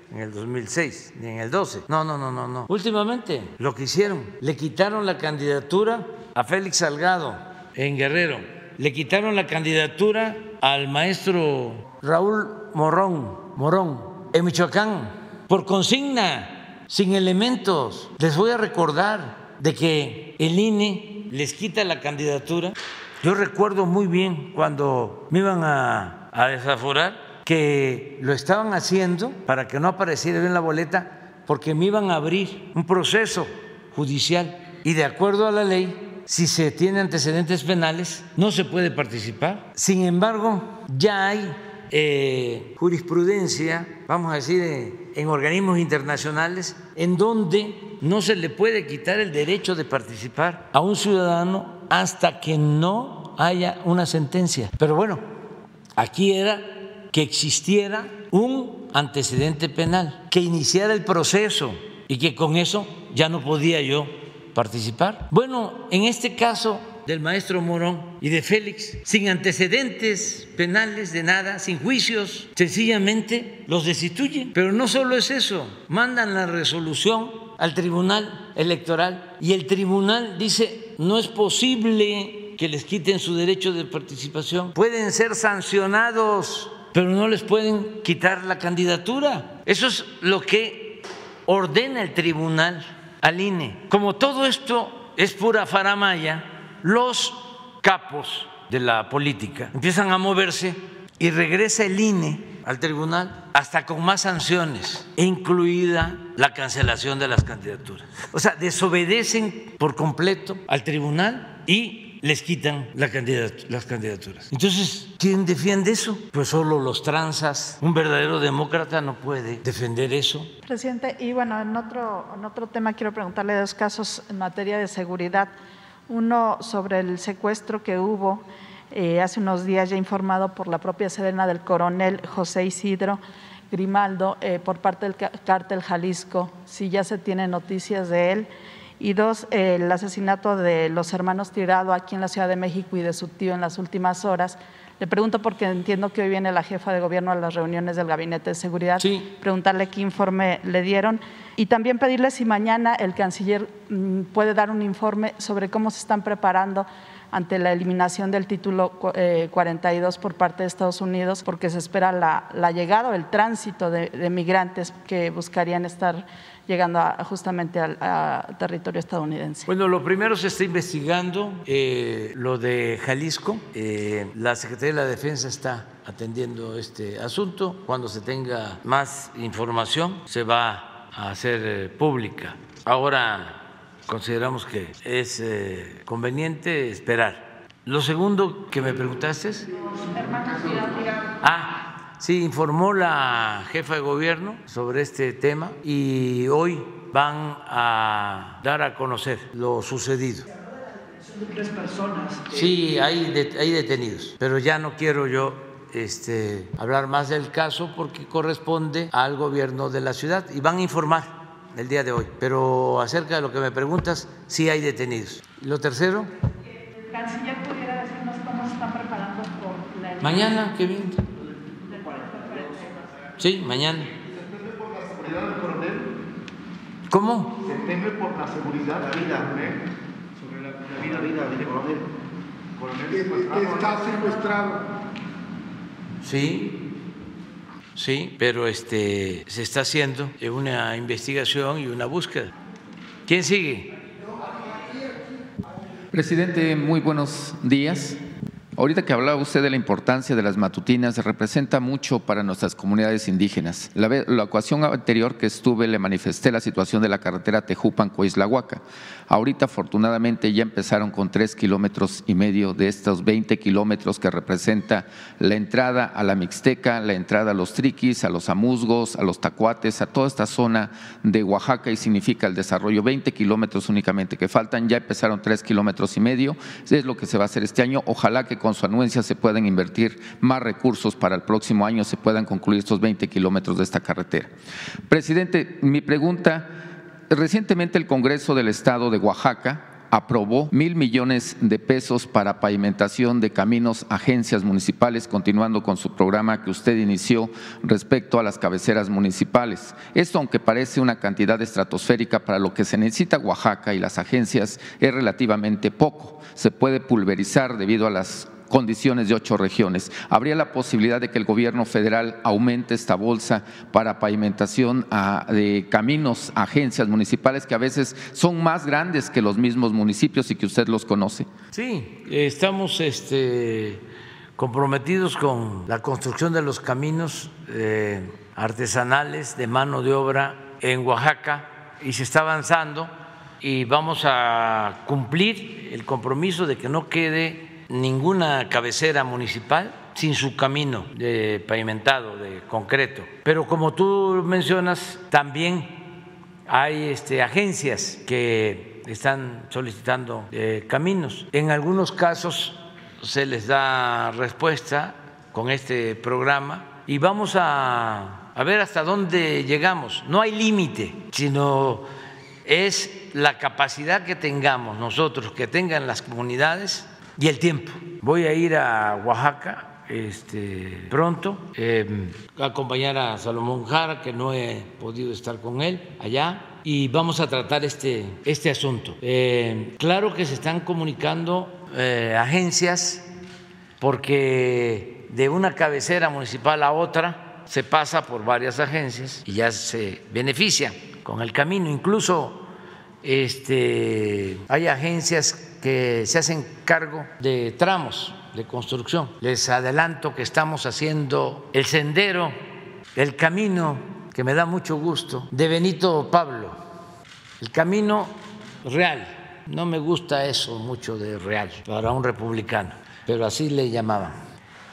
[SPEAKER 1] en el 2006 ni en el 12. No, no, no, no, no. Últimamente lo que hicieron, le quitaron la candidatura a Félix Salgado en Guerrero, le quitaron la candidatura al maestro Raúl Morón, Morón en Michoacán por consigna sin elementos. Les voy a recordar de que el INE les quita la candidatura. Yo recuerdo muy bien cuando me iban a, desaforar que lo estaban haciendo para que no apareciera en la boleta porque me iban a abrir un proceso judicial y de acuerdo a la ley si se tiene antecedentes penales, no se puede participar. Sin embargo, ya hay eh, jurisprudencia, vamos a decir, eh, en organismos internacionales, en donde no se le puede quitar el derecho de participar a un ciudadano hasta que no haya una sentencia. Pero bueno, aquí era que existiera un antecedente penal, que iniciara el proceso y que con eso ya no podía yo participar. Bueno, en este caso del maestro Morón y de Félix, sin antecedentes penales de nada, sin juicios, sencillamente los destituyen. Pero no solo es eso, mandan la resolución al Tribunal Electoral y el tribunal dice, no es posible que les quiten su derecho de participación, pueden ser sancionados, pero no les pueden quitar la candidatura. Eso es lo que ordena el tribunal al INE. Como todo esto es pura faramaya, los capos de la política empiezan a moverse y regresa el INE al tribunal hasta con más sanciones, incluida la cancelación de las candidaturas. O sea, desobedecen por completo al tribunal y les quitan las candidaturas. Entonces, ¿quién defiende eso? Pues solo los transas. Un verdadero demócrata no puede defender eso.
[SPEAKER 6] Presidente, y bueno, en otro, en otro tema quiero preguntarle dos casos en materia de seguridad. Uno sobre el secuestro que hubo eh, hace unos días ya informado por la propia Sedena del coronel José Isidro Grimaldo eh, por parte del cártel Jalisco, si ya se tienen noticias de él. Y dos, el asesinato de los hermanos Tirado aquí en la Ciudad de México y de su tío en las últimas horas. Le pregunto porque entiendo que hoy viene la jefa de gobierno a las reuniones del Gabinete de Seguridad, preguntarle qué informe le dieron y también pedirle si mañana el canciller mm, puede dar un informe sobre cómo se están preparando ante la eliminación del título 42 eh, por parte de Estados Unidos, porque se espera la, llegada o el tránsito de, migrantes que buscarían estar llegando justamente al territorio estadounidense.
[SPEAKER 1] Bueno, lo primero se está investigando eh, lo de Jalisco. Eh, la Secretaría de la Defensa está atendiendo este asunto. Cuando se tenga más información, se va a hacer pública. Ahora consideramos que es eh, conveniente esperar. Lo segundo que me preguntaste es... Ah, sí, informó la jefa de gobierno sobre este tema y hoy van a dar a conocer lo sucedido.
[SPEAKER 7] tres personas.
[SPEAKER 1] Sí, hay, hay detenidos, pero ya no quiero yo este, hablar más del caso porque corresponde al gobierno de la ciudad y van a informar el día de hoy. Pero acerca de lo que me preguntas, sí hay detenidos. ¿Lo tercero?
[SPEAKER 7] ¿El canciller pudiera decirnos cómo se están preparando por la...
[SPEAKER 1] Mañana, qué bien. Sí, mañana.
[SPEAKER 8] ¿Se teme por la seguridad del coronel?
[SPEAKER 1] ¿Cómo?
[SPEAKER 8] ¿Se teme por la seguridad del coronel? Sobre la La vida del coronel.
[SPEAKER 9] que está secuestrado.
[SPEAKER 1] Sí, sí, pero este se está haciendo una investigación y una búsqueda. ¿Quién sigue?
[SPEAKER 10] Presidente, muy buenos días. Ahorita que hablaba usted de la importancia de las matutinas, representa mucho para nuestras comunidades indígenas. La, la anterior que estuve le manifesté la situación de la carretera Tejupan-Coislahuaca. Ahorita, afortunadamente, ya empezaron con tres kilómetros y medio de estos 20 kilómetros que representa la entrada a la Mixteca, la entrada a los Triquis, a los Amuzgos, a los Tacuates, a toda esta zona de Oaxaca y significa el desarrollo 20 kilómetros únicamente que faltan. Ya empezaron tres kilómetros y medio. Es lo que se va a hacer este año. Ojalá que con su anuencia se puedan invertir más recursos para el próximo año, se puedan concluir estos 20 kilómetros de esta carretera. Presidente, mi pregunta, recientemente el Congreso del Estado de Oaxaca aprobó mil millones de pesos para pavimentación de caminos, agencias municipales, continuando con su programa que usted inició respecto a las cabeceras municipales. Esto, aunque parece una cantidad estratosférica para lo que se necesita Oaxaca y las agencias, es relativamente poco. Se puede pulverizar debido a las condiciones de ocho regiones. ¿Habría la posibilidad de que el gobierno federal aumente esta bolsa para pavimentación a- de caminos, agencias municipales que a veces son más grandes que los mismos municipios y que usted los conoce?
[SPEAKER 1] Sí, estamos este, comprometidos con la construcción de los caminos eh, artesanales de mano de obra en Oaxaca y se está avanzando y vamos a cumplir el compromiso de que no quede ninguna cabecera municipal sin su camino de pavimentado, de concreto. Pero como tú mencionas, también hay este, agencias que están solicitando eh, caminos. En algunos casos se les da respuesta con este programa y vamos a, a ver hasta dónde llegamos. No hay límite, sino es la capacidad que tengamos nosotros, que tengan las comunidades y el tiempo. Voy a ir a Oaxaca este, pronto, eh, a acompañar a Salomón Jara, que no he podido estar con él allá, y vamos a tratar este, este asunto. Eh, claro que se están comunicando eh, agencias porque de una cabecera municipal a otra se pasa por varias agencias y ya se benefician con el camino. Incluso este, hay agencias que se hacen cargo de tramos de construcción. Les adelanto que estamos haciendo el sendero, el camino, que me da mucho gusto, de Benito Pablo, el camino real. No me gusta eso mucho de real para un republicano, pero así le llamaban.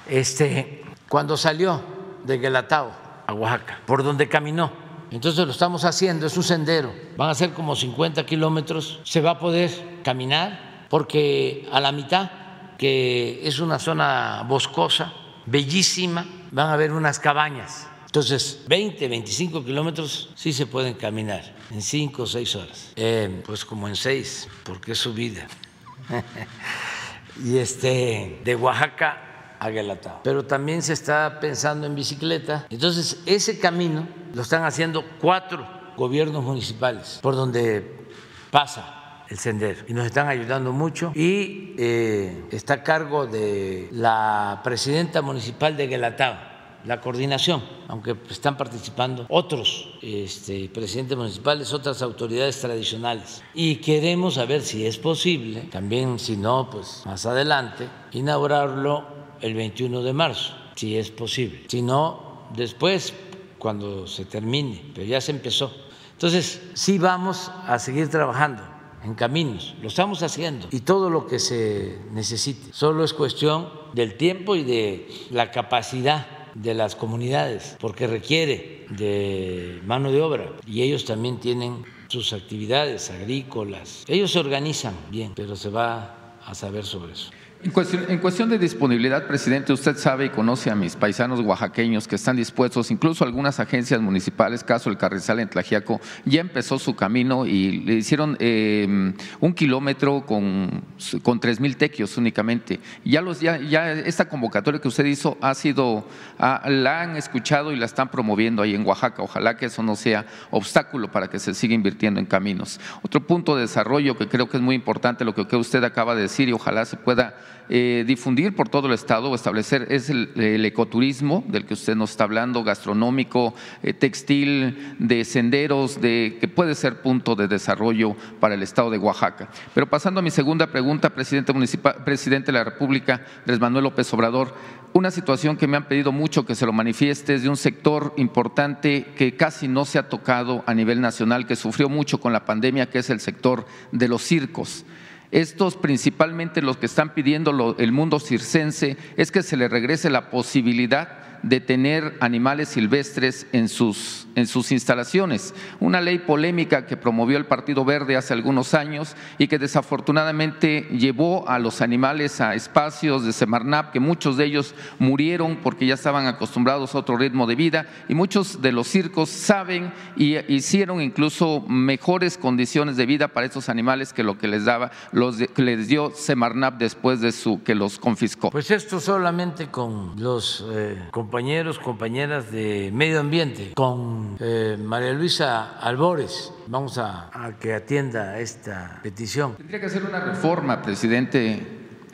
[SPEAKER 1] Este, cuando salió de Guelatao a Oaxaca, por donde caminó, entonces lo estamos haciendo, es un sendero, van a ser como 50 kilómetros, se va a poder caminar porque a la mitad, que es una zona boscosa, bellísima, van a haber unas cabañas. Entonces, 20, 25 kilómetros sí se pueden caminar en 5 o 6 horas. Eh, pues como en 6, porque es subida. y este, de Oaxaca a Guelatao. Pero también se está pensando en bicicleta. Entonces, ese camino lo están haciendo cuatro gobiernos municipales por donde pasa el sendero y nos están ayudando mucho y eh, está a cargo de la presidenta municipal de Guelatao la coordinación, aunque están participando otros este, presidentes municipales, otras autoridades tradicionales. Y queremos saber si es posible, también si no, pues más adelante, inaugurarlo el 21 de marzo, si es posible. Si no, después, cuando se termine, pero ya se empezó. Entonces, sí vamos a seguir trabajando en caminos, lo estamos haciendo y todo lo que se necesite. Solo es cuestión del tiempo y de la capacidad de las comunidades, porque requiere de mano de obra y ellos también tienen sus actividades agrícolas. Ellos se organizan bien, pero se va a saber sobre eso.
[SPEAKER 10] En cuestión, de disponibilidad, presidente, usted sabe y conoce a mis paisanos oaxaqueños que están dispuestos, incluso algunas agencias municipales, caso el Carrizal en Tlajiaco, ya empezó su camino y le hicieron eh, un kilómetro con, con tres mil tequios únicamente. Ya, los, ya, ya esta convocatoria que usted hizo ha sido, la han escuchado y la están promoviendo ahí en Oaxaca. Ojalá que eso no sea obstáculo para que se siga invirtiendo en caminos. Otro punto de desarrollo que creo que es muy importante, lo que usted acaba de decir y ojalá se pueda eh, difundir por todo el Estado o establecer es el, ecoturismo del que usted nos está hablando, gastronómico, eh, textil, de senderos, de, que puede ser punto de desarrollo para el Estado de Oaxaca. Pero pasando a mi segunda pregunta, presidente, municipal, presidente de la República, Andrés Manuel López Obrador, una situación que me han pedido mucho que se lo manifieste es de un sector importante que casi no se ha tocado a nivel nacional, que sufrió mucho con la pandemia, que es el sector de los circos. Estos principalmente los que están pidiendo el mundo circense es que se le regrese la posibilidad de tener animales silvestres en sus, en sus instalaciones. Una ley polémica que promovió el Partido Verde hace algunos años y que desafortunadamente llevó a los animales a espacios de Semarnap, que muchos de ellos murieron porque ya estaban acostumbrados a otro ritmo de vida y muchos de los circos saben y hicieron incluso mejores condiciones de vida para esos animales que lo que les daba, los que les dio Semarnap después de su que los confiscó.
[SPEAKER 1] Pues esto solamente con los eh, compañeros, compañeras de medio ambiente, con eh, María Luisa Albores. Vamos a, que atienda esta petición.
[SPEAKER 10] Tendría que hacer una reforma, presidente,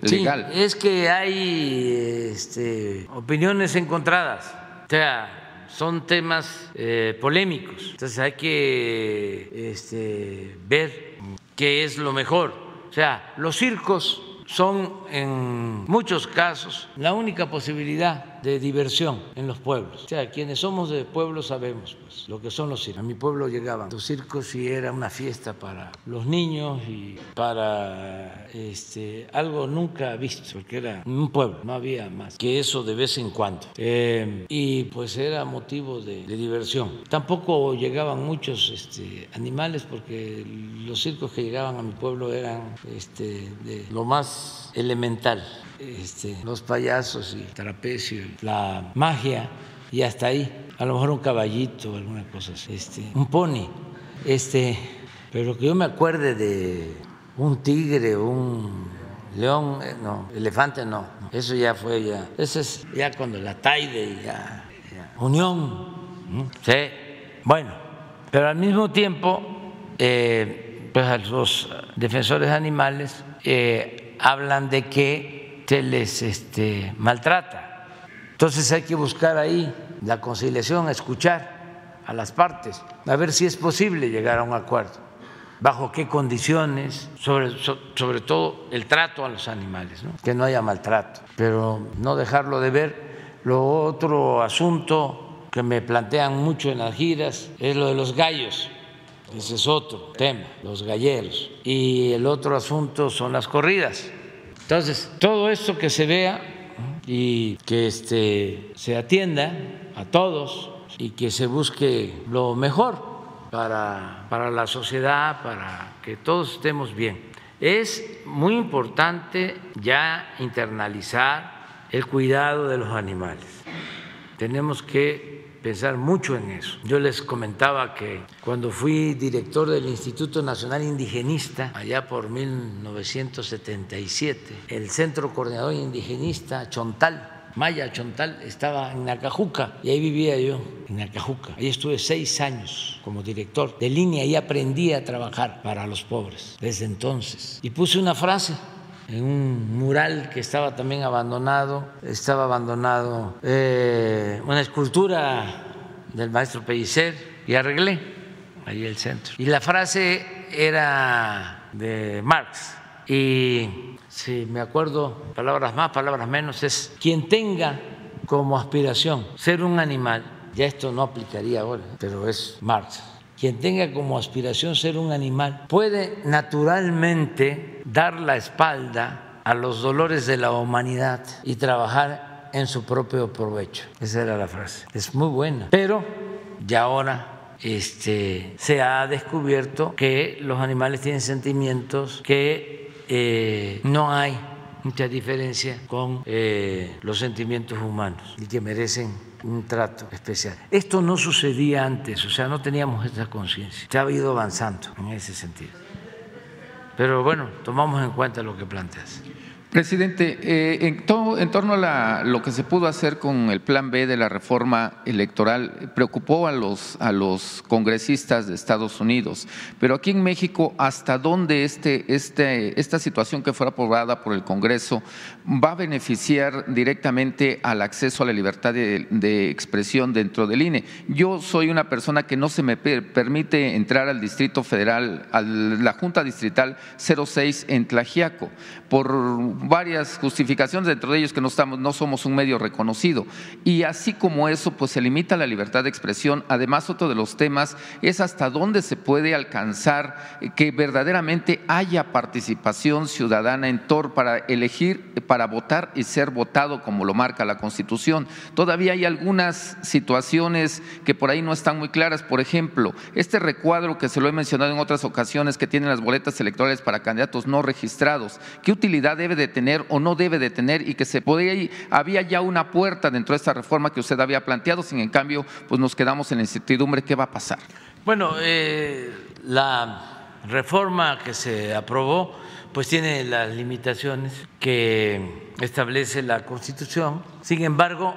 [SPEAKER 10] legal.
[SPEAKER 1] Sí, es que hay este, opiniones encontradas. O sea, son temas eh, polémicos. Entonces hay que este, ver qué es lo mejor. O sea, los circos son en muchos casos la única posibilidad de diversión en los pueblos. O sea, quienes somos de pueblos sabemos pues, lo que son los circos. A mi pueblo llegaban los circos y era una fiesta para los niños y para este, algo nunca visto, porque era un pueblo, no había más que eso de vez en cuando. Eh, y pues era motivo de, diversión. Tampoco llegaban muchos este, animales porque los circos que llegaban a mi pueblo eran este, de lo más elemental este, los payasos y trapecio, la magia y hasta ahí. A lo mejor un caballito, alguna cosa así, este, un pony. Este, pero que yo me acuerde de un tigre un león, eh, no, elefante no, eso ya fue ya, eso es ya cuando la taide, ya, ya unión, sí, bueno, pero al mismo tiempo, eh, pues los defensores animales eh, hablan de que se les este, maltrata. Entonces hay que buscar ahí la conciliación, escuchar a las partes, a ver si es posible llegar a un acuerdo, bajo qué condiciones, sobre, sobre todo el trato a los animales, que no haya maltrato, pero no dejarlo de ver. Lo otro asunto que me plantean mucho en las giras es lo de los gallos. Ese es otro tema, los galleros. Y el otro asunto son las corridas. Entonces, todo esto que se vea y que este, se atienda a todos y que se busque lo mejor para, para la sociedad, para que todos estemos bien. Es muy importante ya internalizar el cuidado de los animales. Tenemos que pensar mucho en eso. Yo les comentaba que cuando fui director del Instituto Nacional Indigenista, allá por 1977, el Centro Coordinador Indigenista Chontal, Maya Chontal estaba en Nacajuca y ahí vivía yo, en Nacajuca. Ahí estuve seis años como director de línea y aprendí a trabajar para los pobres desde entonces. Y puse una frase en un mural que estaba también abandonado, estaba abandonado eh, una escultura del maestro Pellicer y arreglé ahí el centro. Y la frase era de Marx. Y si me acuerdo, palabras más, palabras menos, es quien tenga como aspiración ser un animal, ya esto no aplicaría ahora, pero es Marx quien tenga como aspiración ser un animal puede naturalmente dar la espalda a los dolores de la humanidad y trabajar en su propio provecho. Esa era la frase. Es muy buena. Pero ya ahora este, se ha descubierto que los animales tienen sentimientos, que eh, no hay mucha diferencia con eh, los sentimientos humanos y que merecen un trato especial. Esto no sucedía antes, o sea, no teníamos esa conciencia. Se ha ido avanzando en ese sentido. Pero bueno, tomamos en cuenta lo que planteas.
[SPEAKER 10] Presidente, eh, en, en, torno a la, lo que se pudo hacer con el plan B de la reforma electoral, preocupó a los, a los congresistas de Estados Unidos, pero aquí en México, ¿hasta dónde este, este, esta situación que fuera aprobada por el Congreso va a beneficiar directamente al acceso a la libertad de, de expresión dentro del INE? Yo soy una persona que no se me permite entrar al Distrito Federal, a la Junta Distrital 06 en Tlajiaco, por varias justificaciones, dentro de ellos que no, estamos, no somos un medio reconocido. Y así como eso, pues se limita la libertad de expresión. Además, otro de los temas es hasta dónde se puede alcanzar que verdaderamente haya participación ciudadana en TOR para elegir, para votar y ser votado como lo marca la Constitución. Todavía hay algunas situaciones que por ahí no están muy claras. Por ejemplo, este recuadro que se lo he mencionado en otras ocasiones que tienen las boletas electorales para candidatos no registrados, ¿qué utilidad debe de tener o no debe de tener y que se podía, había ya una puerta dentro de esta reforma que usted había planteado, sin en cambio, pues nos quedamos en la incertidumbre, ¿qué va a pasar?
[SPEAKER 1] Bueno, eh, la reforma que se aprobó pues tiene las limitaciones que establece la Constitución. Sin embargo,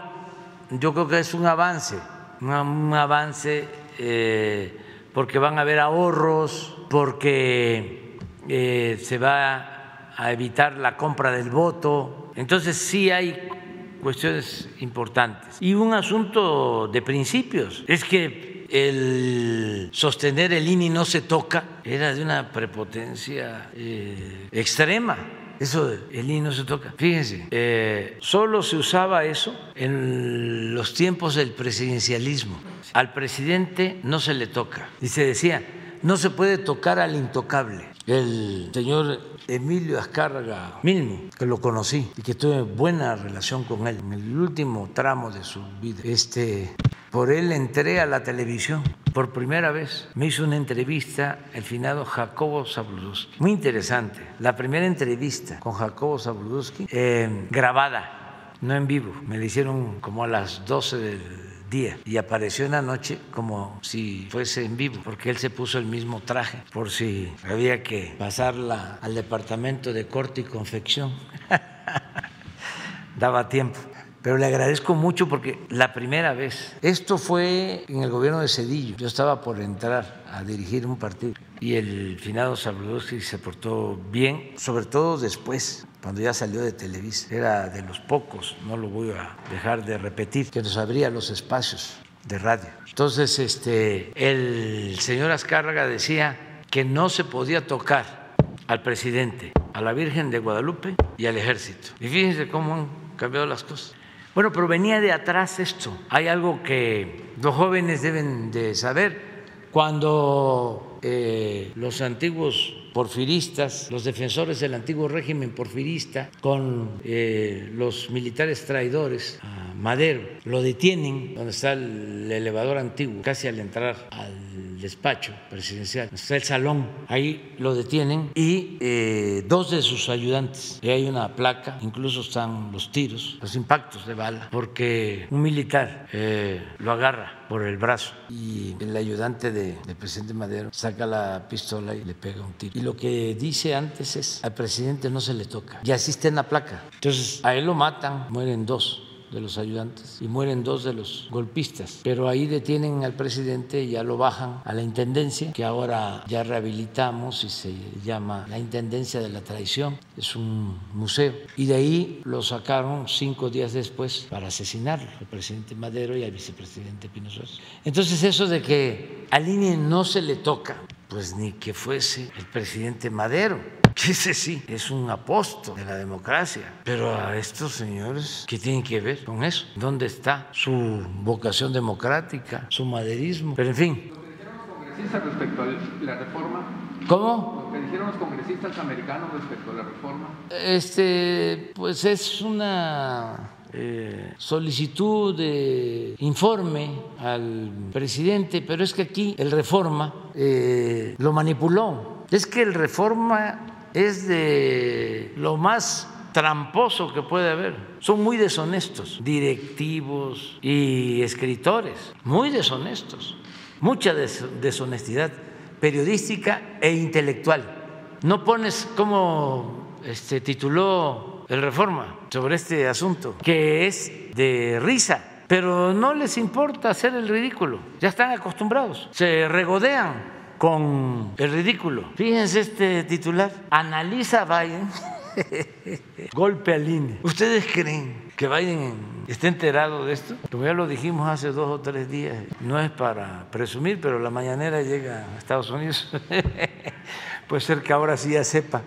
[SPEAKER 1] yo creo que es un avance, un avance eh, porque van a haber ahorros, porque eh, se va a evitar la compra del voto. Entonces sí hay cuestiones importantes. Y un asunto de principios es que el sostener el INI no se toca era de una prepotencia eh, extrema. Eso el INI no se toca. Fíjense, eh, solo se usaba eso en los tiempos del presidencialismo. Al presidente no se le toca. Y se decía, no se puede tocar al intocable. El señor Emilio Azcárraga Milmo, que lo conocí y que tuve buena relación con él en el último tramo de su vida. Este, por él entré a la televisión por primera vez. Me hizo una entrevista el finado Jacobo Zabludowski. Muy interesante. La primera entrevista con Jacobo Zabludowski, eh, grabada, no en vivo. Me la hicieron como a las 12 del día y apareció en la noche como si fuese en vivo, porque él se puso el mismo traje por si había que pasarla al departamento de corte y confección. Daba tiempo. Pero le agradezco mucho porque la primera vez, esto fue en el gobierno de Cedillo, yo estaba por entrar a dirigir un partido y el finado Sabludowski se portó bien, sobre todo después, cuando ya salió de Televisa. Era de los pocos, no lo voy a dejar de repetir, que nos abría los espacios de radio. Entonces, este, el señor Azcárraga decía que no se podía tocar al presidente, a la Virgen de Guadalupe y al ejército. Y fíjense cómo han cambiado las cosas. Bueno, pero venía de atrás esto. Hay algo que los jóvenes deben de saber cuando eh, los antiguos porfiristas, los defensores del antiguo régimen porfirista, con eh, los militares traidores, a Madero, lo detienen donde está el elevador antiguo, casi al entrar al despacho presidencial, está el salón, ahí lo detienen. Y eh, dos de sus ayudantes, y hay una placa, incluso están los tiros, los impactos de bala, porque un militar lo agarra por el brazo. Y el ayudante del presidente Madero saca la pistola y le pega un tiro. Y lo que dice antes es, al presidente no se le toca. Y así está en la placa. Entonces, a él lo matan, mueren dos de los ayudantes y mueren dos de los golpistas. Pero ahí detienen al presidente ya lo bajan a la intendencia, que ahora ya rehabilitamos y se llama la Intendencia de la Traición. Es un museo. Y de ahí lo sacaron cinco días después para asesinarlo, al presidente Madero y al vicepresidente Pino Suárez. Entonces eso de que al INE no se le toca, pues ni que fuese el presidente Madero ese sí es un apóstol de la democracia. Pero a estos señores, ¿qué tienen que ver con eso? ¿Dónde está su vocación democrática, su maderismo? Pero en fin.
[SPEAKER 10] Lo que dijeron los congresistas respecto a la reforma.
[SPEAKER 1] ¿Cómo?
[SPEAKER 10] Lo que dijeron los congresistas americanos respecto a la reforma.
[SPEAKER 1] Este, pues es una eh, solicitud de informe al presidente, pero es que aquí el reforma eh, lo manipuló. Es que el reforma es de lo más tramposo que puede haber. Son muy deshonestos, directivos y escritores, muy deshonestos. Mucha deshonestidad periodística e intelectual. No pones como este, tituló el Reforma sobre este asunto, que es de risa pero no les importa hacer el ridículo, ya están acostumbrados, se regodean con el ridículo. Fíjense este titular, analiza Biden golpe al INE. ¿Ustedes creen que Biden esté enterado de esto? Como ya lo dijimos hace dos o tres días, no es para presumir, pero la mañanera llega a Estados Unidos. Puede ser que ahora sí ya sepa,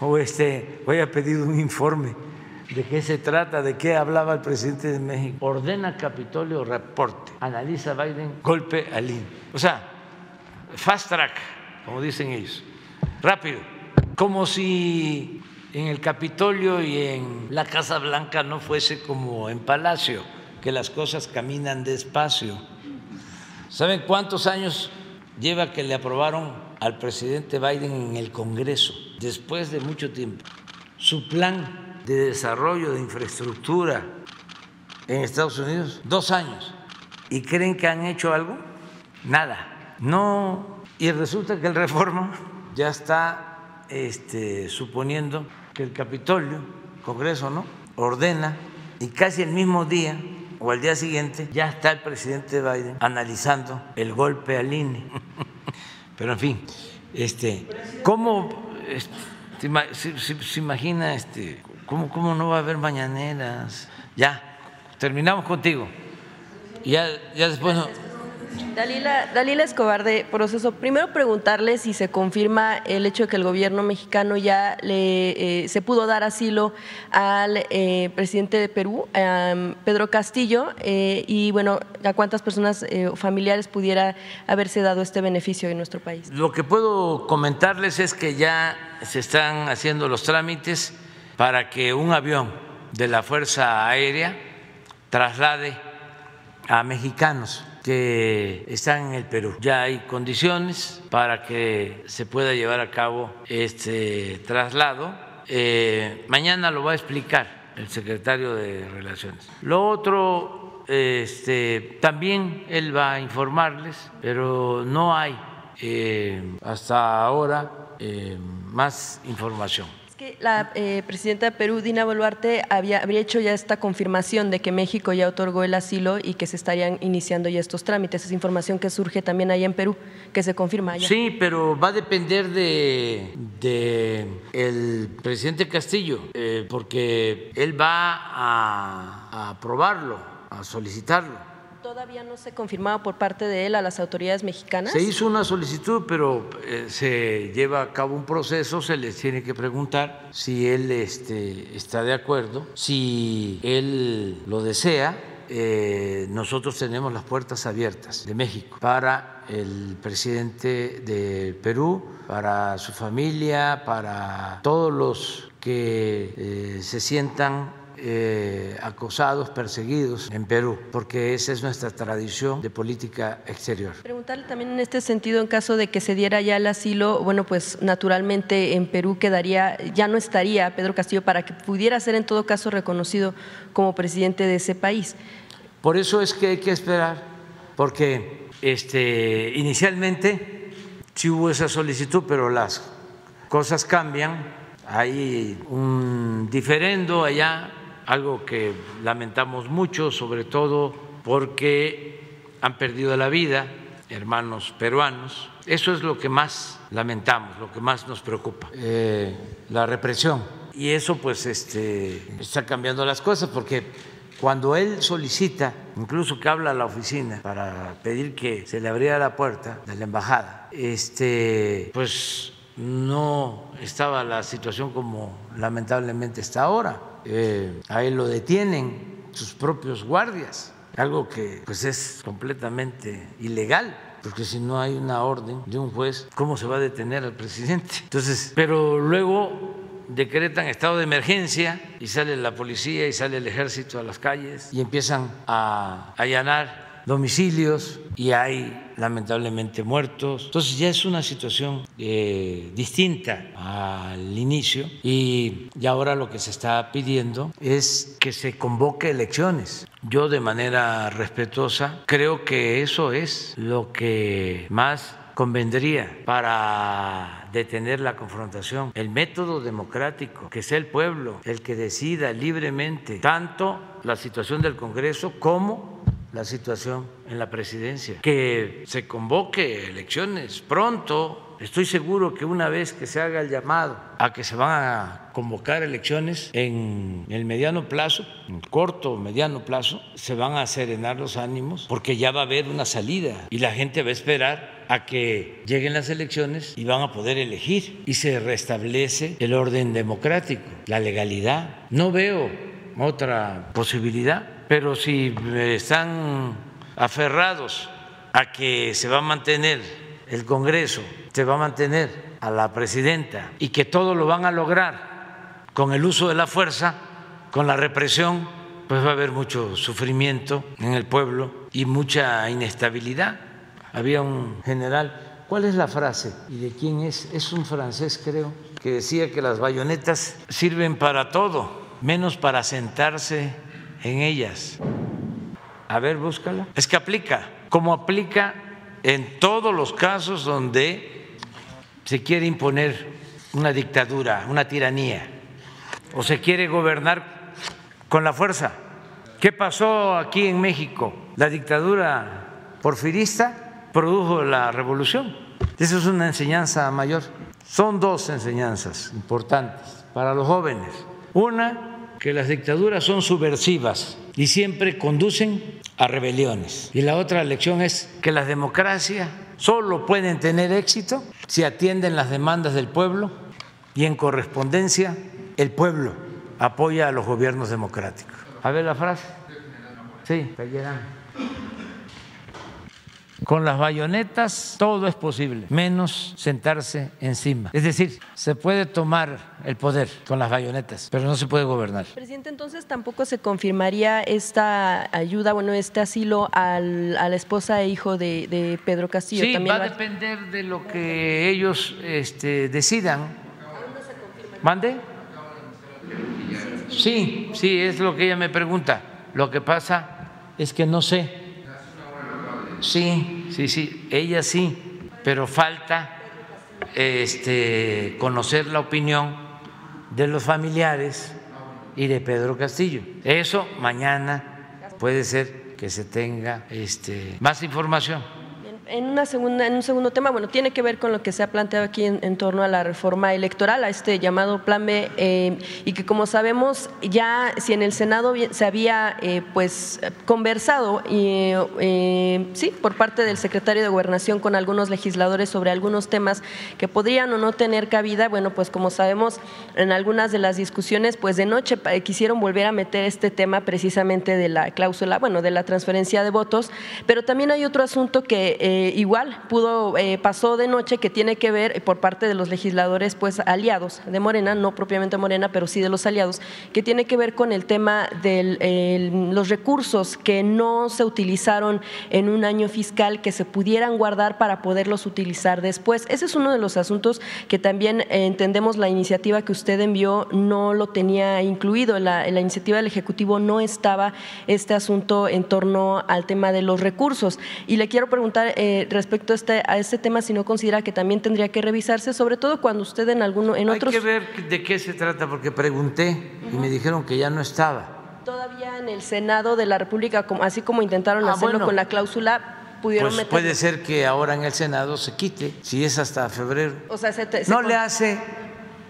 [SPEAKER 1] o este, voy a pedir un informe de qué se trata, de qué hablaba el presidente de México. Ordena Capitolio reporte, analiza Biden, golpe al INE. O sea, fast track, como dicen ellos, rápido, como si en el Capitolio y en la Casa Blanca no fuese como en Palacio, que las cosas caminan despacio. ¿Saben cuántos años lleva que le aprobaron al presidente Biden en el Congreso? Después de mucho tiempo. Su plan de desarrollo de infraestructura en Estados Unidos? Dos años. ¿Y creen que han hecho algo? Nada. No. Y resulta que el reforma ya está este, suponiendo que el Capitolio, Congreso, ¿no? Ordena y casi el mismo día o al día siguiente ya está el presidente Biden analizando el golpe al INE. Pero en fin, este, ¿cómo se, imagina este, ¿Cómo, ¿Cómo no va a haber mañaneras? Ya, terminamos contigo. Ya, ya después...
[SPEAKER 11] Dalila, Escobar de Proceso, primero preguntarle si se confirma el hecho de que el gobierno mexicano ya le, eh, se pudo dar asilo al eh, presidente de Perú, Pedro Castillo, eh, y bueno, a cuántas personas familiares pudiera haberse dado este beneficio en nuestro país.
[SPEAKER 1] Lo que puedo comentarles es que ya se están haciendo los trámites para que un avión de la Fuerza Aérea traslade a mexicanos que están en el Perú. Ya hay condiciones para que se pueda llevar a cabo este traslado. Eh, mañana lo va a explicar el secretario de Relaciones. Lo otro, este, también él va a informarles, pero no hay eh, hasta ahora eh, más información
[SPEAKER 11] la eh, presidenta de Perú, Dina Boluarte, había, habría hecho ya esta confirmación de que México ya otorgó el asilo y que se estarían iniciando ya estos trámites. Es información que surge también ahí en Perú, que se confirma allá.
[SPEAKER 1] Sí, pero va a depender de, el presidente Castillo, eh, porque él va a aprobarlo, a solicitarlo
[SPEAKER 11] todavía no se confirmaba por parte de él a las autoridades mexicanas?
[SPEAKER 1] Se hizo una solicitud, pero eh, se lleva a cabo un proceso, se les tiene que preguntar si él este, está de acuerdo, si él lo desea. Eh, nosotros tenemos las puertas abiertas de México para el presidente de Perú, para su familia, para todos los que eh, se sientan eh, acosados, perseguidos en Perú, porque esa es nuestra tradición de política exterior.
[SPEAKER 11] Preguntarle también en este sentido, en caso de que se diera ya el asilo, bueno, pues naturalmente en Perú quedaría, ya no estaría Pedro Castillo para que pudiera ser en todo caso reconocido como presidente de ese país.
[SPEAKER 1] Por eso es que hay que esperar, porque este, inicialmente sí hubo esa solicitud, pero las cosas cambian, hay un diferendo allá algo que lamentamos mucho, sobre todo porque han perdido la vida hermanos peruanos. Eso es lo que más lamentamos, lo que más nos preocupa, eh, la represión. Y eso pues este, está cambiando las cosas porque cuando él solicita, incluso que habla a la oficina para pedir que se le abriera la puerta de la embajada, este, pues no estaba la situación como lamentablemente está ahora eh, a él lo detienen sus propios guardias, algo que pues es completamente ilegal porque si no hay una orden de un juez, ¿cómo se va a detener al presidente? Entonces, pero luego decretan estado de emergencia y sale la policía y sale el ejército a las calles y empiezan a allanar domicilios y hay lamentablemente muertos. Entonces ya es una situación eh, distinta al inicio y, y ahora lo que se está pidiendo es que se convoque elecciones. Yo de manera respetuosa creo que eso es lo que más convendría para detener la confrontación. El método democrático, que sea el pueblo el que decida libremente tanto la situación del Congreso como la situación en la presidencia. Que se convoque elecciones pronto. Estoy seguro que una vez que se haga el llamado a que se van a convocar elecciones en el mediano plazo, en corto mediano plazo, se van a serenar los ánimos porque ya va a haber una salida y la gente va a esperar a que lleguen las elecciones y van a poder elegir y se restablece el orden democrático, la legalidad. No veo otra posibilidad, pero si están aferrados a que se va a mantener el Congreso, se va a mantener a la presidenta y que todo lo van a lograr con el uso de la fuerza, con la represión, pues va a haber mucho sufrimiento en el pueblo y mucha inestabilidad había un general, ¿cuál es la frase y de quién es? Es un francés creo, que decía que las bayonetas sirven para todo, menos para sentarse en ellas. A ver, búscala. Es que aplica, como aplica en todos los casos donde se quiere imponer una dictadura, una tiranía, o se quiere gobernar con la fuerza. ¿Qué pasó aquí en México? La dictadura porfirista produjo la revolución. Eso es una enseñanza mayor. Son dos enseñanzas importantes para los jóvenes. Una, que las dictaduras son subversivas y siempre conducen a rebeliones. Y la otra lección es que las democracias solo pueden tener éxito si atienden las demandas del pueblo y en correspondencia el pueblo apoya a los gobiernos democráticos. A ver la frase. Sí, con las bayonetas todo es posible, menos sentarse encima. Es decir, se puede tomar el poder con las bayonetas, pero no se puede gobernar.
[SPEAKER 11] Presidente, entonces tampoco se confirmaría esta ayuda, bueno, este asilo al, a la esposa e hijo de, Pedro Castillo.
[SPEAKER 1] Sí, va, a depender de lo que ellos este, decidan. ¿Mande? Sí, sí, es lo que ella me pregunta. Lo que pasa es que no sé Sí, sí, sí, ella sí, pero falta este, conocer la opinión de los familiares y de Pedro Castillo. Eso mañana puede ser que se tenga este, más información
[SPEAKER 11] en, una segunda, en un segundo tema, bueno, tiene que ver con lo que se ha planteado aquí en, torno a la reforma electoral, a este llamado Plan B, eh, y que como sabemos ya si en el Senado se había eh, pues conversado, eh, sí, por parte del secretario de Gobernación con algunos legisladores sobre algunos temas que podrían o no tener cabida, bueno, pues como sabemos en algunas de las discusiones, pues de noche quisieron volver a meter este tema precisamente de la cláusula, bueno, de la transferencia de votos, pero también hay otro asunto que eh, igual pudo eh, pasó de noche que tiene que ver por parte de los legisladores pues aliados de Morena, no propiamente Morena, pero sí de los aliados, que tiene que ver con el tema de los recursos que no se utilizaron en un año fiscal que se pudieran guardar para poderlos utilizar después. Ese es uno de los asuntos que también eh, entendemos la iniciativa que usted envió no lo tenía incluido. La iniciativa del Ejecutivo no estaba este asunto en torno al tema de los recursos. Y le quiero preguntar, eh, respecto a este, a este tema si no considera que también tendría que revisarse, sobre todo cuando usted en alguno, en otros.
[SPEAKER 1] Hay que ver de qué se trata, porque pregunté y me dijeron que ya no estaba.
[SPEAKER 11] Todavía en el Senado de la República, así como intentaron ah, hacerlo con la cláusula, pudieron pues
[SPEAKER 1] Puede ser que ahora en el Senado se quite, si es hasta febrero. no le hace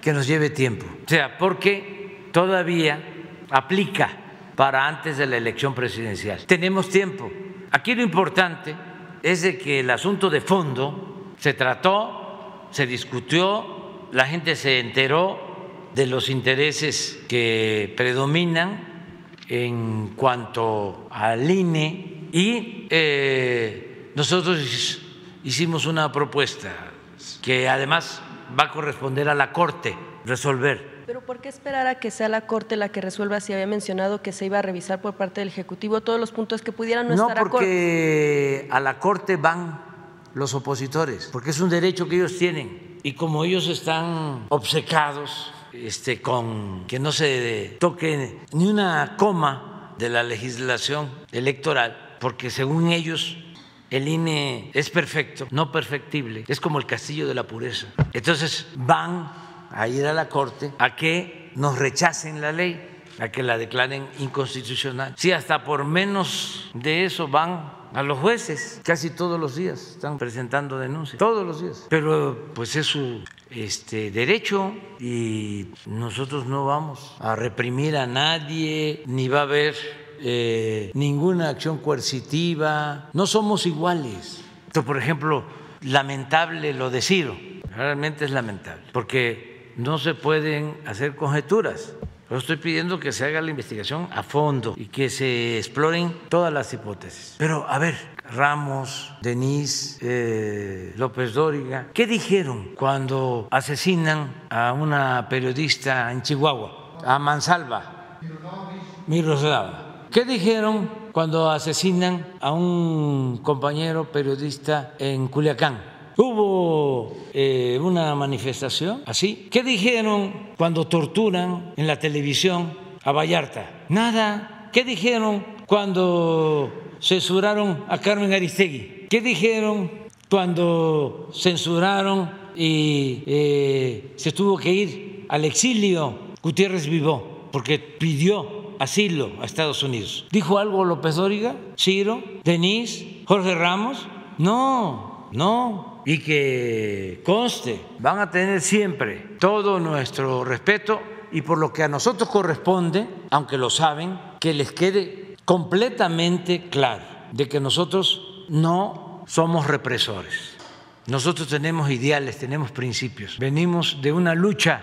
[SPEAKER 1] que nos lleve tiempo. O sea, porque todavía aplica para antes de la elección presidencial. Tenemos tiempo. Aquí lo importante es de que el asunto de fondo se trató, se discutió, la gente se enteró de los intereses que predominan en cuanto al INE y eh, nosotros hicimos una propuesta que además va a corresponder a la Corte resolver.
[SPEAKER 11] Pero ¿por qué esperar a que sea la Corte la que resuelva si había mencionado que se iba a revisar por parte del Ejecutivo todos los puntos que pudieran no,
[SPEAKER 1] no
[SPEAKER 11] estar
[SPEAKER 1] porque a la Corte van los opositores, porque es un derecho que ellos tienen. Y como ellos están obcecados este, con que no se toque ni una coma de la legislación electoral, porque según ellos el INE es perfecto, no perfectible, es como el castillo de la pureza. Entonces van a ir a la Corte a que nos rechacen la ley, a que la declaren inconstitucional. Si hasta por menos de eso van a los jueces, casi todos los días están presentando denuncias, todos los días. Pero pues es su este, derecho y nosotros no vamos a reprimir a nadie, ni va a haber eh, ninguna acción coercitiva, no somos iguales. Esto, por ejemplo, lamentable lo de Ciro, realmente es lamentable, porque no se pueden hacer conjeturas. Yo estoy pidiendo que se haga la investigación a fondo y que se exploren todas las hipótesis. Pero, a ver, Ramos, Denise, eh, López Dóriga, ¿qué dijeron cuando asesinan a una periodista en Chihuahua, a Mansalva? Miroslava. ¿Qué dijeron cuando asesinan a un compañero periodista en Culiacán? Hubo eh, una manifestación así. ¿Qué dijeron cuando torturan en la televisión a Vallarta? Nada. ¿Qué dijeron cuando censuraron a Carmen Aristegui? ¿Qué dijeron cuando censuraron y eh, se tuvo que ir al exilio Gutiérrez Vivó porque pidió asilo a Estados Unidos. ¿Dijo algo López Dóriga, Ciro, Denise, Jorge Ramos? No, no. Y que conste, van a tener siempre todo nuestro respeto y por lo que a nosotros corresponde, aunque lo saben, que les quede completamente claro de que nosotros no somos represores. Nosotros tenemos ideales, tenemos principios. Venimos de una lucha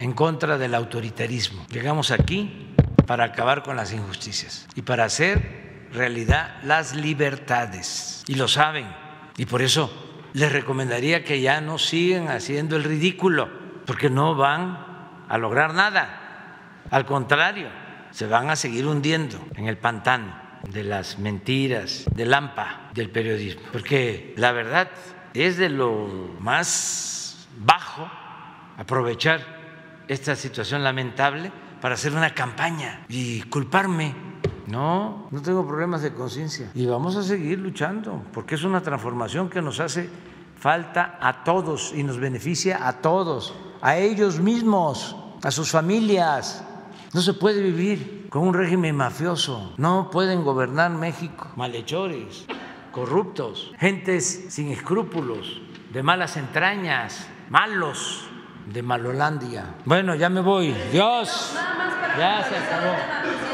[SPEAKER 1] en contra del autoritarismo. Llegamos aquí para acabar con las injusticias y para hacer realidad las libertades. Y lo saben. Y por eso les recomendaría que ya no sigan haciendo el ridículo, porque no van a lograr nada. Al contrario, se van a seguir hundiendo en el pantano de las mentiras, del AMPA, del periodismo. Porque la verdad es de lo más bajo aprovechar esta situación lamentable para hacer una campaña y culparme. No, no tengo problemas de conciencia. Y vamos a seguir luchando, porque es una transformación que nos hace falta a todos y nos beneficia a todos, a ellos mismos, a sus familias. No se puede vivir con un régimen mafioso. No pueden gobernar México malhechores, corruptos, gentes sin escrúpulos, de malas entrañas, malos de Malolandia. Bueno, ya me voy. Dios. Ya se acabó.